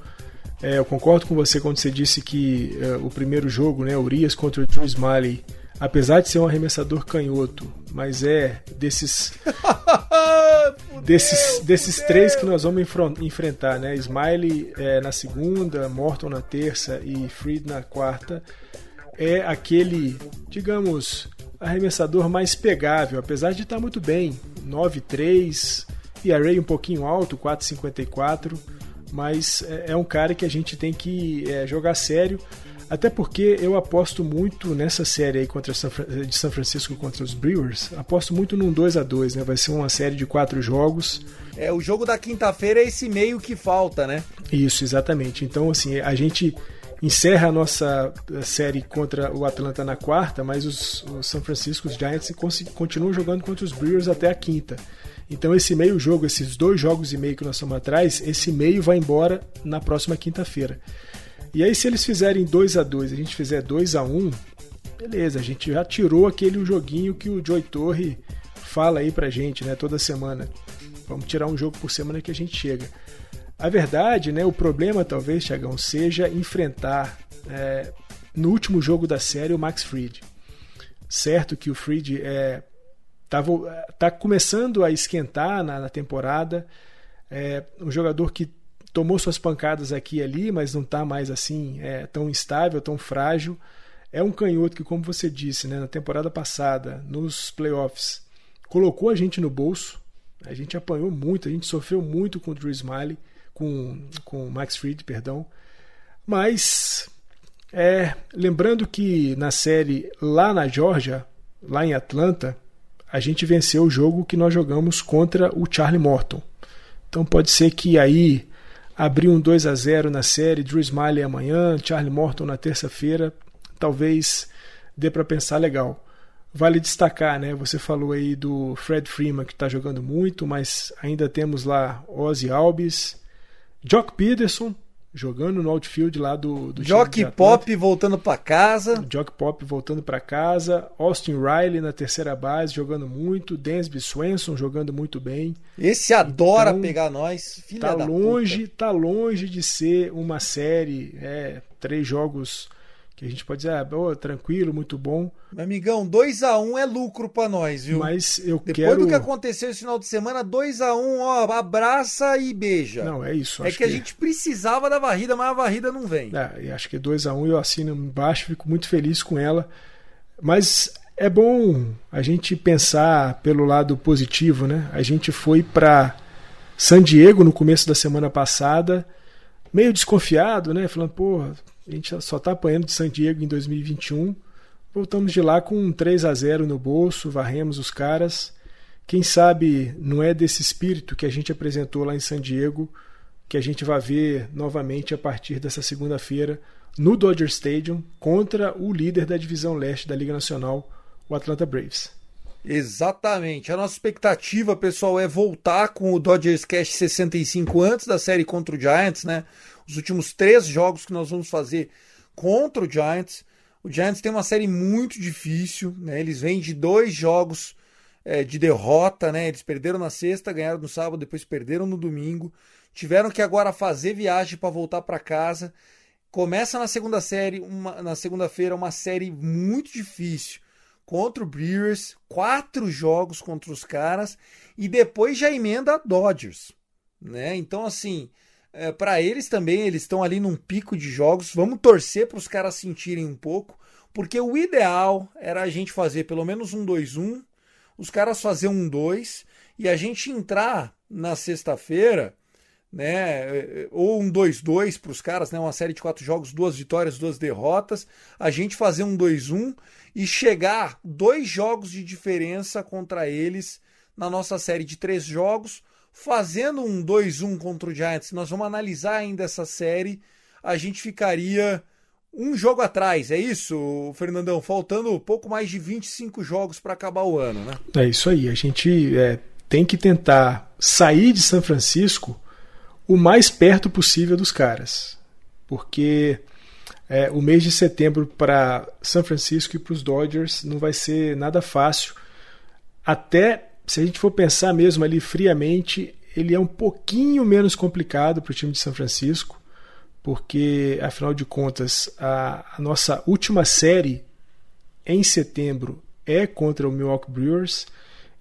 é, eu concordo com você quando você disse que é, o primeiro jogo, né, Urias contra o Drew Smiley, apesar de ser um arremessador canhoto, mas é desses desses, desses três que nós vamos enfrentar, né? Smiley é, na segunda, Morton na terça e Freed na quarta, é aquele, digamos, arremessador mais pegável, apesar de estar muito bem, 9-3, e array um pouquinho alto, 4,54 mas é, é um cara que a gente tem que é, jogar sério. Até porque eu aposto muito nessa série aí contra San, de São Francisco contra os Brewers. Aposto muito num 2 a 2 né? Vai ser uma série de quatro jogos. É, o jogo da quinta-feira é esse meio que falta, né? Isso, exatamente. Então, assim, a gente encerra a nossa série contra o Atlanta na quarta, mas os, os San Francisco Giants continuam jogando contra os Brewers até a quinta. Então esse meio jogo, esses dois jogos e meio que nós estamos atrás, esse meio vai embora na próxima quinta-feira. E aí se eles fizerem 2 a 2 a gente fizer 2 a 1 beleza, a gente já tirou aquele joguinho que o Joy Torre fala aí pra gente, né, toda semana. Vamos tirar um jogo por semana que a gente chega. A verdade, né, o problema talvez, Thiagão, seja enfrentar é, no último jogo da série o Max Fried. Certo que o Fried é Tá, tá começando a esquentar na, na temporada. É um jogador que tomou suas pancadas aqui e ali, mas não está mais assim é, tão instável, tão frágil. É um canhoto que, como você disse, né, na temporada passada, nos playoffs, colocou a gente no bolso. A gente apanhou muito, a gente sofreu muito com o Drew Smiley, com, com o Max Fried, perdão. Mas, é, lembrando que na série lá na Georgia, lá em Atlanta, a gente venceu o jogo que nós jogamos contra o Charlie Morton. Então pode ser que aí abrir um 2 a 0 na série, Drew Smiley amanhã, Charlie Morton na terça-feira, talvez dê para pensar legal. Vale destacar, né? Você falou aí do Fred Freeman que está jogando muito, mas ainda temos lá Ozzy Alves, Jock Peterson, jogando no outfield lá do, do Jock Pop voltando para casa. Jock Pop voltando para casa. Austin Riley na terceira base jogando muito. Dansby Swenson jogando muito bem. Esse adora então, pegar nós. Filha tá longe, puta. tá longe de ser uma série, é, três jogos que a gente pode dizer, ah, oh, tranquilo, muito bom. Meu amigão, 2 a 1 um é lucro para nós, viu? Mas eu Depois quero... do que aconteceu esse final de semana, 2 a 1 um, ó, abraça e beija. Não, é isso. É que, que, a gente precisava da varrida, mas a varrida não vem. É, acho que 2 a 1 um, eu assino embaixo, fico muito feliz com ela. Mas é bom a gente pensar pelo lado positivo, né? A gente foi para San Diego no começo da semana passada, meio desconfiado, né? Falando, pô, a gente só está apanhando de San Diego em 2021. Voltamos de lá com um 3 a 0 no bolso, varremos os caras. Quem sabe não é desse espírito que a gente apresentou lá em San Diego que a gente vai ver novamente a partir dessa segunda-feira no Dodger Stadium contra o líder da divisão leste da Liga Nacional, o Atlanta Braves. Exatamente. A nossa expectativa, pessoal, é voltar com o Dodgers Cash 65 antes da série contra o Giants, né? Os últimos três jogos que nós vamos fazer contra o Giants. O Giants tem uma série muito difícil, né? Eles vêm de dois jogos é, de derrota, né? Eles perderam na sexta, ganharam no sábado, depois perderam no domingo. Tiveram que agora fazer viagem para voltar para casa. Começa na segunda série, uma, na segunda-feira, uma série muito difícil contra o Brewers, quatro jogos contra os caras e depois já emenda a Dodgers, né? Então assim, é, para eles também, eles estão ali num pico de jogos. Vamos torcer para os caras sentirem um pouco, porque o ideal era a gente fazer pelo menos um 2-1, os caras fazer um 2 e a gente entrar na sexta-feira, né, ou um 2-2 para os caras, né, uma série de quatro jogos, duas vitórias, duas derrotas, a gente fazer um 2-1 e chegar dois jogos de diferença contra eles na nossa série de três jogos fazendo um 2-1 contra o Giants, nós vamos analisar ainda essa série, a gente ficaria um jogo atrás, é isso, Fernandão? Faltando pouco mais de 25 jogos para acabar o ano, né? É isso aí. A gente é, tem que tentar sair de São Francisco o mais perto possível dos caras. Porque é, o mês de setembro para São Francisco e para os Dodgers não vai ser nada fácil. Até se a gente for pensar mesmo ali friamente, ele é um pouquinho menos complicado para o time de São Francisco porque afinal de contas a, a, nossa última série em setembro é contra o Milwaukee Brewers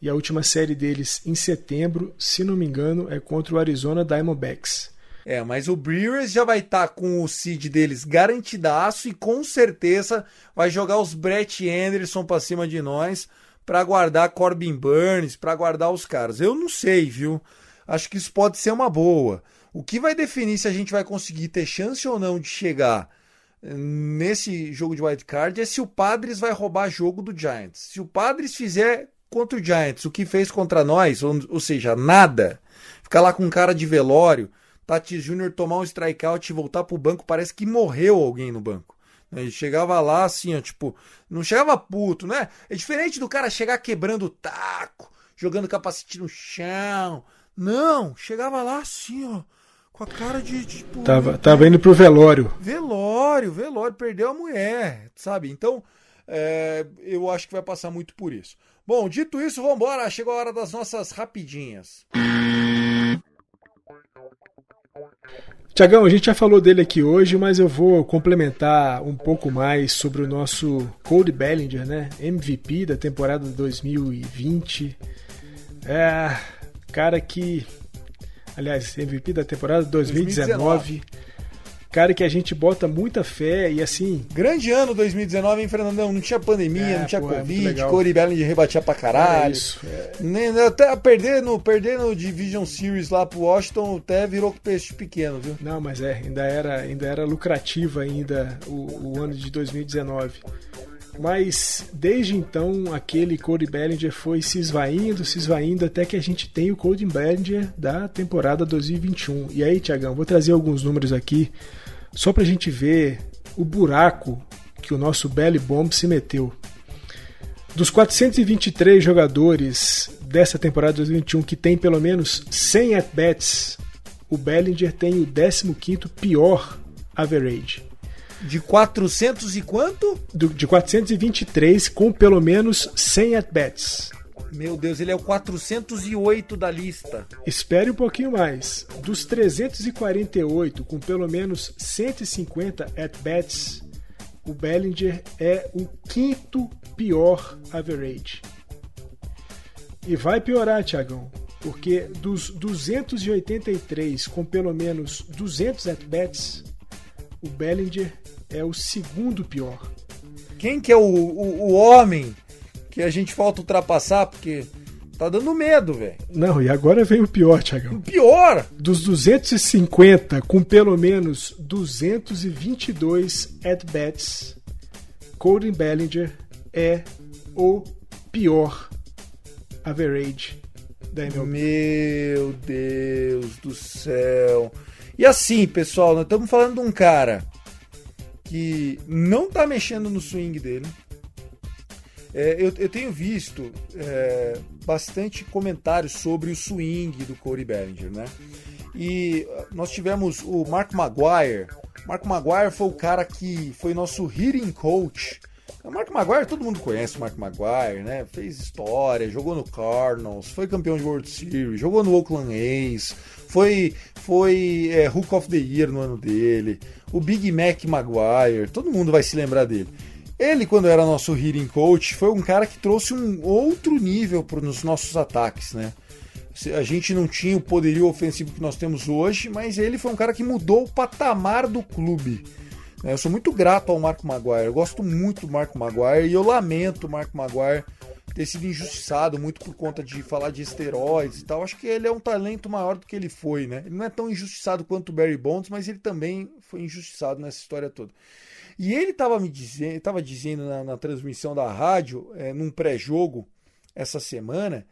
e a última série deles em setembro, se não me engano, é contra o Arizona Diamondbacks. É, mas o Brewers já vai estar tá com o seed deles garantidaço e com certeza vai jogar os Brett Anderson para cima de nós para guardar Corbin Burns, para guardar os caras. Eu não sei, viu? Acho que isso pode ser uma boa. O que vai definir se a gente vai conseguir ter chance ou não de chegar eh, nesse jogo de wild card é se o Padres vai roubar jogo do Giants. Se o Padres fizer contra o Giants o que fez contra nós, ou, ou seja, nada, ficar lá com cara de velório, Tati Júnior tomar um strikeout e voltar pro banco, parece que morreu alguém no banco. Ele chegava lá assim, ó, tipo, não chegava puto, né? É diferente do cara chegar quebrando o taco, jogando capacete no chão. Não, chegava lá assim, ó com a cara de, tipo. Tava, tava indo pro velório. Velório, velório, perdeu a mulher, sabe? Então, é, eu acho que vai passar muito por isso. Bom, dito isso, vamos embora. Chegou a hora das nossas rapidinhas. Tiagão, a gente já falou dele aqui hoje, mas eu vou complementar um pouco mais sobre o nosso Cody Bellinger, né? MVP da temporada 2020. É, cara que aliás, MVP da temporada 2019. 2019. Cara que a gente bota muita fé e assim. Grande ano 2019, hein, Fernandão? Não tinha pandemia, é, não tinha pô, é Covid, é Corey Bellinger rebatia pra caralho. É isso. É. Nem, até perder no, perder no Division Series lá pro Washington, até virou peixe pequeno, viu? Não, mas é, ainda era, ainda era lucrativa ainda o, o ano de 2019. Mas desde então, aquele Cody Bellinger foi se esvaindo, se esvaindo, até que a gente tem o Cody Bellinger da temporada 2021. E aí, Tiagão, vou trazer alguns números aqui, só pra gente ver o buraco que o nosso Belly Bomb se meteu. Dos 423 jogadores dessa temporada 2021 que tem pelo menos 100 at-bats, o Bellinger tem o 15º pior average. De 400 e quanto? Do, de 423 com pelo menos 100 at-bats. Meu Deus, ele é o 408 da lista. Espere um pouquinho mais. Dos 348 com pelo menos 150 at-bats, o Bellinger é o quinto pior average. E vai piorar, Tiagão, porque dos 283 com pelo menos 200 at-bats, o Bellinger é o segundo pior. Quem que é o, o, o homem que a gente falta ultrapassar? Porque tá dando medo, velho. Não, e agora vem o pior, Thiagão. O pior? Dos 250 com pelo menos 222 at-bats, Cody Bellinger é o pior average da MLB. Meu Deus do céu. E assim, pessoal, nós estamos falando de um cara que não tá mexendo no swing dele. É, eu, eu, tenho visto é, bastante comentários sobre o swing do Corey Bellinger, né? E nós tivemos o Mark Maguire. Mark Maguire foi o cara que foi nosso hitting coach. O Mark Maguire, todo mundo conhece o Mark Maguire, né? Fez história, jogou no Cardinals, foi campeão de World Series, jogou no Oakland A's, foi, foi é, Hook of the Year no ano dele, o Big Mac Maguire, todo mundo vai se lembrar dele. Ele, quando era nosso hitting coach, foi um cara que trouxe um outro nível para os nossos ataques, né? A gente não tinha o poderio ofensivo que nós temos hoje, mas ele foi um cara que mudou o patamar do clube. Eu sou muito grato ao Marco Maguire, eu gosto muito do Marco Maguire e eu lamento o Marco Maguire ter sido injustiçado muito por conta de falar de esteroides e tal. Acho que ele é um talento maior do que ele foi, né? Ele não é tão injustiçado quanto o Barry Bonds, mas ele também foi injustiçado nessa história toda. E ele estava me dizendo, estava dizendo na, na, transmissão da rádio, é, num pré-jogo essa semana,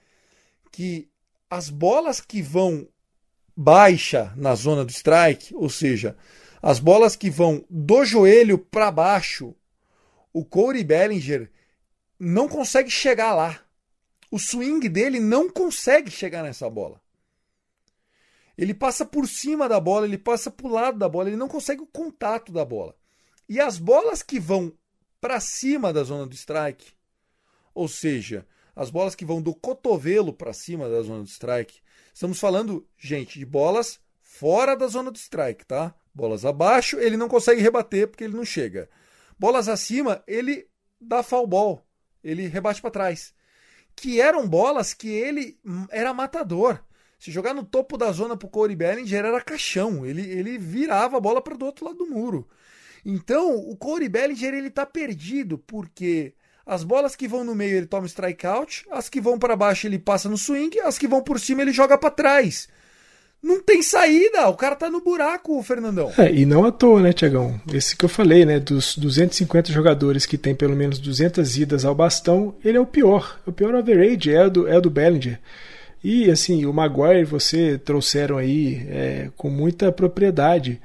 que as bolas que vão baixa na zona do strike, ou seja, As bolas que vão do joelho para baixo, o Corey Bellinger não consegue chegar lá. O swing dele não consegue chegar nessa bola. Ele passa por cima da bola, ele passa por lado da bola, ele não consegue o contato da bola. E as bolas que vão para cima da zona do strike, ou seja, as bolas que vão do cotovelo para cima da zona do strike, estamos falando, gente, de bolas fora da zona do strike, tá? Bolas abaixo, ele não consegue rebater porque ele não chega. Bolas acima, ele dá foul ball, ele rebate para trás. Que eram bolas que ele era matador. Se jogar no topo da zona pro Corey Bellinger era caixão, ele, ele virava a bola para do outro lado do muro. Então, o Corey Bellinger ele tá perdido porque as bolas que vão no meio ele toma strikeout, as que vão para baixo ele passa no swing, as que vão por cima ele joga para trás. Não tem saída, o cara tá no buraco, Fernandão. É, e não à toa, né, Tiagão? Esse que eu falei, né, dos 250 jogadores que tem pelo menos 200 idas ao bastão, ele é o pior. O pior average é o do, é do Bellinger. E assim, o Maguire você trouxeram aí é, com muita propriedade.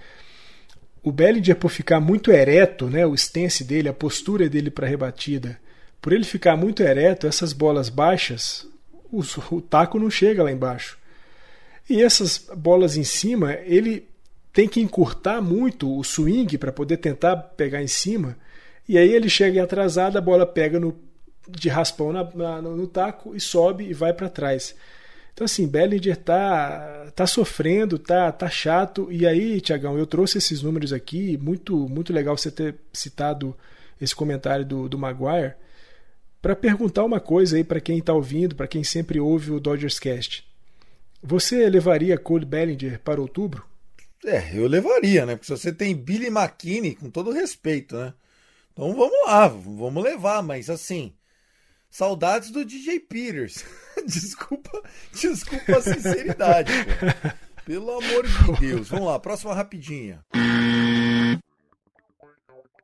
O Bellinger, por ficar muito ereto, né, o stance dele, a postura dele para rebatida, por ele ficar muito ereto, essas bolas baixas, o, o taco não chega lá embaixo. E essas bolas em cima, ele tem que encurtar muito o swing para poder tentar pegar em cima. E aí ele chega atrasado, a bola pega no, de raspão na, na, no taco e sobe e vai para trás. Então, assim, Bellinger tá, tá sofrendo, tá, tá chato. E aí, Tiagão, eu trouxe esses números aqui. Muito, muito legal você ter citado esse comentário do, do Maguire. Para perguntar uma coisa aí para quem está ouvindo, para quem sempre ouve o Dodgers Cast. Você levaria Cole Bellinger para outubro? É, eu levaria, né? Porque você tem Billy McKinney, com todo respeito, né? Então vamos lá, vamos levar, mas assim, saudades do DJ Peters. desculpa, desculpa a sinceridade. Pô. Pelo amor de Deus. Vamos lá, próxima rapidinha.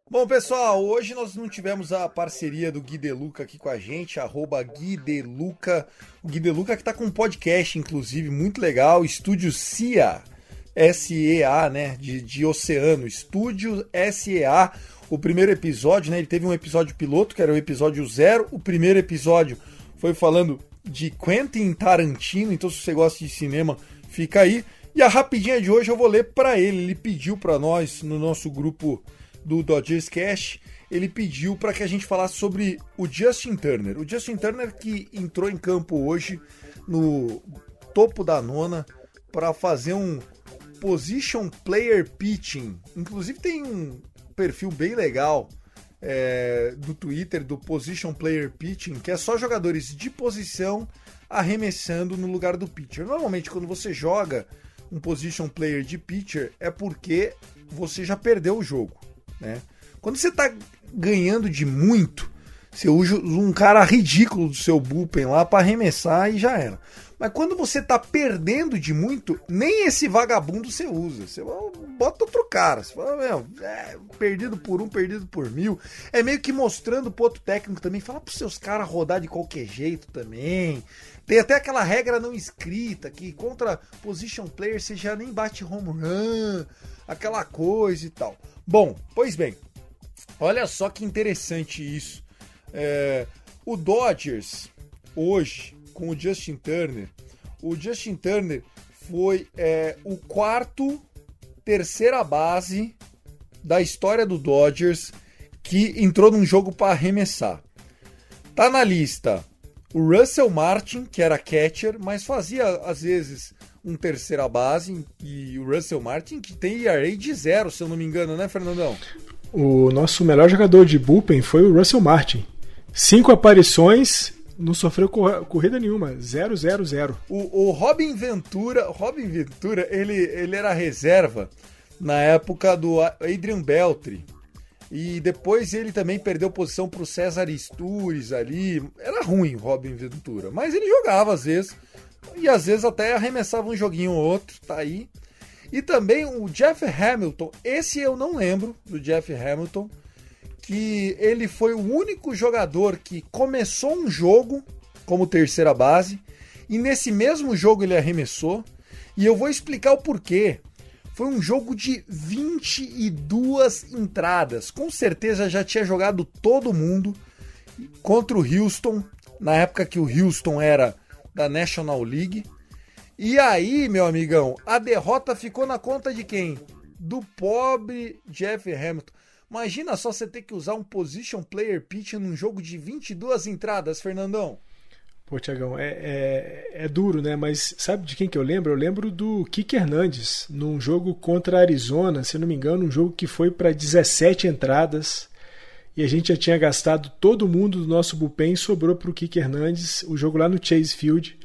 Bom, pessoal, hoje nós não tivemos a parceria do Gui Deluca aqui com a gente, arroba Gui Deluca. O Gui Deluca que tá com um podcast, inclusive, muito legal, Estúdio CIA, S-E-A, né, de, de oceano, Estúdio S-E-A. O primeiro episódio, né, ele teve um episódio piloto, que era o episódio zero. O primeiro episódio foi falando de Quentin Tarantino, então se você gosta de cinema, fica aí. E a rapidinha de hoje eu vou ler para ele, ele pediu para nós no nosso grupo do Dodgers Cash, ele pediu para que a gente falasse sobre o Justin Turner. O Justin Turner que entrou em campo hoje no topo da nona para fazer um position player pitching. Inclusive tem um perfil bem legal é, do Twitter do position player pitching, que é só jogadores de posição arremessando no lugar do pitcher. Normalmente quando você joga um position player de pitcher é porque você já perdeu o jogo né? Quando você está ganhando de muito, você usa um cara ridículo do seu bullpen lá para arremessar e já era. Mas quando você tá perdendo de muito, nem esse vagabundo você usa. Você bota outro cara. Você fala, meu, é, perdido por um, perdido por mil. É meio que mostrando pro outro técnico também. Fala pros seus caras rodar de qualquer jeito também. Tem até aquela regra não escrita que contra position player você já nem bate home run, aquela coisa e tal. Bom, pois bem, olha só que interessante isso. É, o Dodgers, hoje, com o Justin Turner, o Justin Turner foi é, o quarto terceira base da história do Dodgers que entrou num jogo para arremessar. Tá na lista o Russell Martin, que era catcher, mas fazia às vezes um terceira base, e o Russell Martin, que tem ERA de zero, se eu não me engano, né, Fernandão? O nosso melhor jogador de bullpen foi o Russell Martin. Cinco aparições, não sofreu corrida nenhuma, 0 0 0 o, o Robin Ventura, Robin Ventura, ele, ele era reserva na época do Adrian Beltri. E depois ele também perdeu posição para o César Stures ali. Era ruim o Robin Ventura, mas ele jogava às vezes e às vezes até arremessava um joguinho ou outro, tá aí. E também o Jeff Hamilton, esse eu não lembro do Jeff Hamilton, que ele foi o único jogador que começou um jogo como terceira base e nesse mesmo jogo ele arremessou. E eu vou explicar o porquê. Foi um jogo de 22 entradas. Com certeza já tinha jogado todo mundo contra o Houston, na época que o Houston era da National League. E aí, meu amigão, a derrota ficou na conta de quem? Do pobre Jeff Hamilton. Imagina só você ter que usar um position player pitch num jogo de 22 entradas, Fernandão. Pô, Tiagão, é, é, é, duro, né? Mas sabe de quem que eu lembro? Eu lembro do Kike Hernandes, num jogo contra a Arizona, se não me engano, um jogo que foi para 17 entradas. E a gente já tinha gastado todo mundo do nosso bullpen sobrou para o Kike Hernandes, o jogo lá no Chase Field.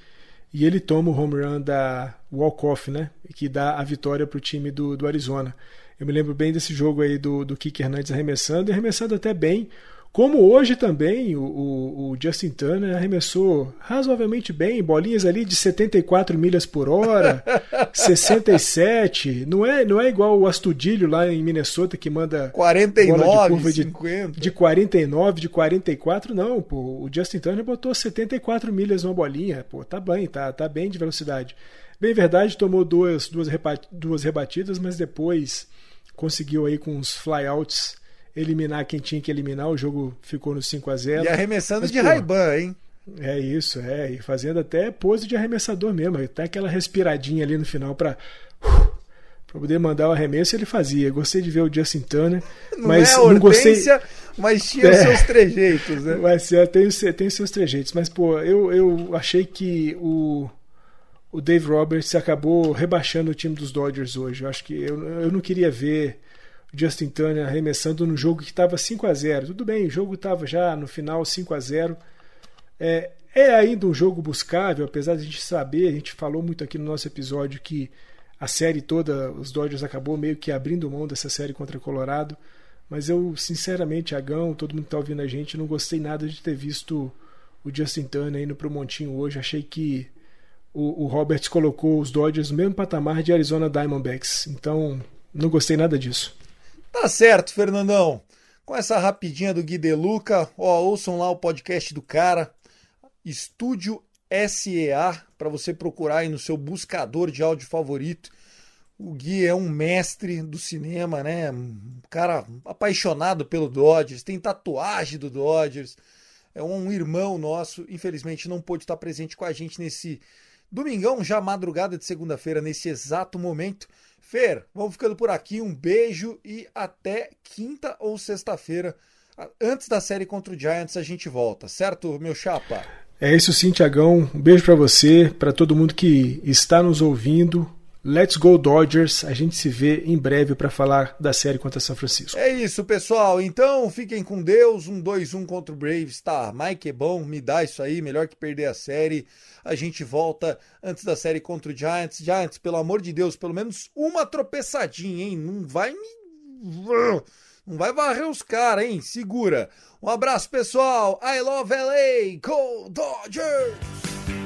E ele toma o home run da walk-off, né? Que dá a vitória para o time do, do Arizona. Eu me lembro bem desse jogo aí do, do Kike Hernandes arremessando, e arremessando até bem. Como hoje também o, o, o, Justin Turner arremessou razoavelmente bem, bolinhas ali de 74 milhas por hora, 67. Não é, não é igual o Astudilho lá em Minnesota que manda 49, bola de curva de, 50. de 49, de 44. Não, pô, o Justin Turner botou 74 milhas numa bolinha. Pô, tá bem, tá, tá bem de velocidade. Bem verdade, tomou duas, duas, duas rebatidas, mas depois conseguiu aí com os flyouts eliminar quem tinha que eliminar. O jogo ficou no 5 a 0 E arremessando Mas, de Ray-Ban, hein? É isso, é. E fazendo até pose de arremessador mesmo. Até aquela respiradinha ali no final para para poder mandar o arremesso ele fazia. Gostei de ver o Justin Turner, não mas é não gostei. Mas tinha é, seus trejeitos, né? Mas é, tem, tem seus trejeitos. Mas, pô, eu, eu achei que o, o Dave Roberts acabou rebaixando o time dos Dodgers hoje. Eu acho que eu, eu não queria ver Justin Turner arremessando no jogo que estava 5 a 0 Tudo bem, o jogo estava já no final 5 a 0 é, é ainda um jogo buscável, apesar de a gente saber, a gente falou muito aqui no nosso episódio que a série toda, os Dodgers acabou meio que abrindo mão dessa série contra Colorado. Mas eu, sinceramente, Agão, todo mundo que está ouvindo a gente, não gostei nada de ter visto o Justin Turner indo para o Montinho hoje. Achei que o, o Roberts colocou os Dodgers no mesmo patamar de Arizona Diamondbacks. Então, não gostei nada disso. Tá certo, Fernandão. Com essa rapidinha do Gui Deluca, ó, ouçam lá o podcast do cara, Estúdio SEA, para você procurar aí no seu buscador de áudio favorito. O Gui é um mestre do cinema, né? Um cara apaixonado pelo Dodgers, tem tatuagem do Dodgers. É um irmão nosso, infelizmente não pôde estar presente com a gente nesse domingão, já madrugada de segunda-feira, nesse exato momento. Fer, vamos ficando por aqui. Um beijo e até quinta ou sexta-feira. Antes da série contra o Giants, a gente volta, certo, meu chapa? É isso sim, Tiagão. Um beijo para você, para todo mundo que está nos ouvindo. Let's go Dodgers. A gente se vê em breve para falar da série contra São Francisco. É isso, pessoal. Então, fiquem com Deus. Um 2-1 contra o Braves. Tá, Mike é bom, me dá isso aí, melhor que perder a série. A gente volta antes da série contra o Giants. Giants, pelo amor de Deus, pelo menos uma tropeçadinha, hein? Não vai me não vai varrer os caras, hein? Segura. Um abraço, pessoal. I love LA. Go Dodgers!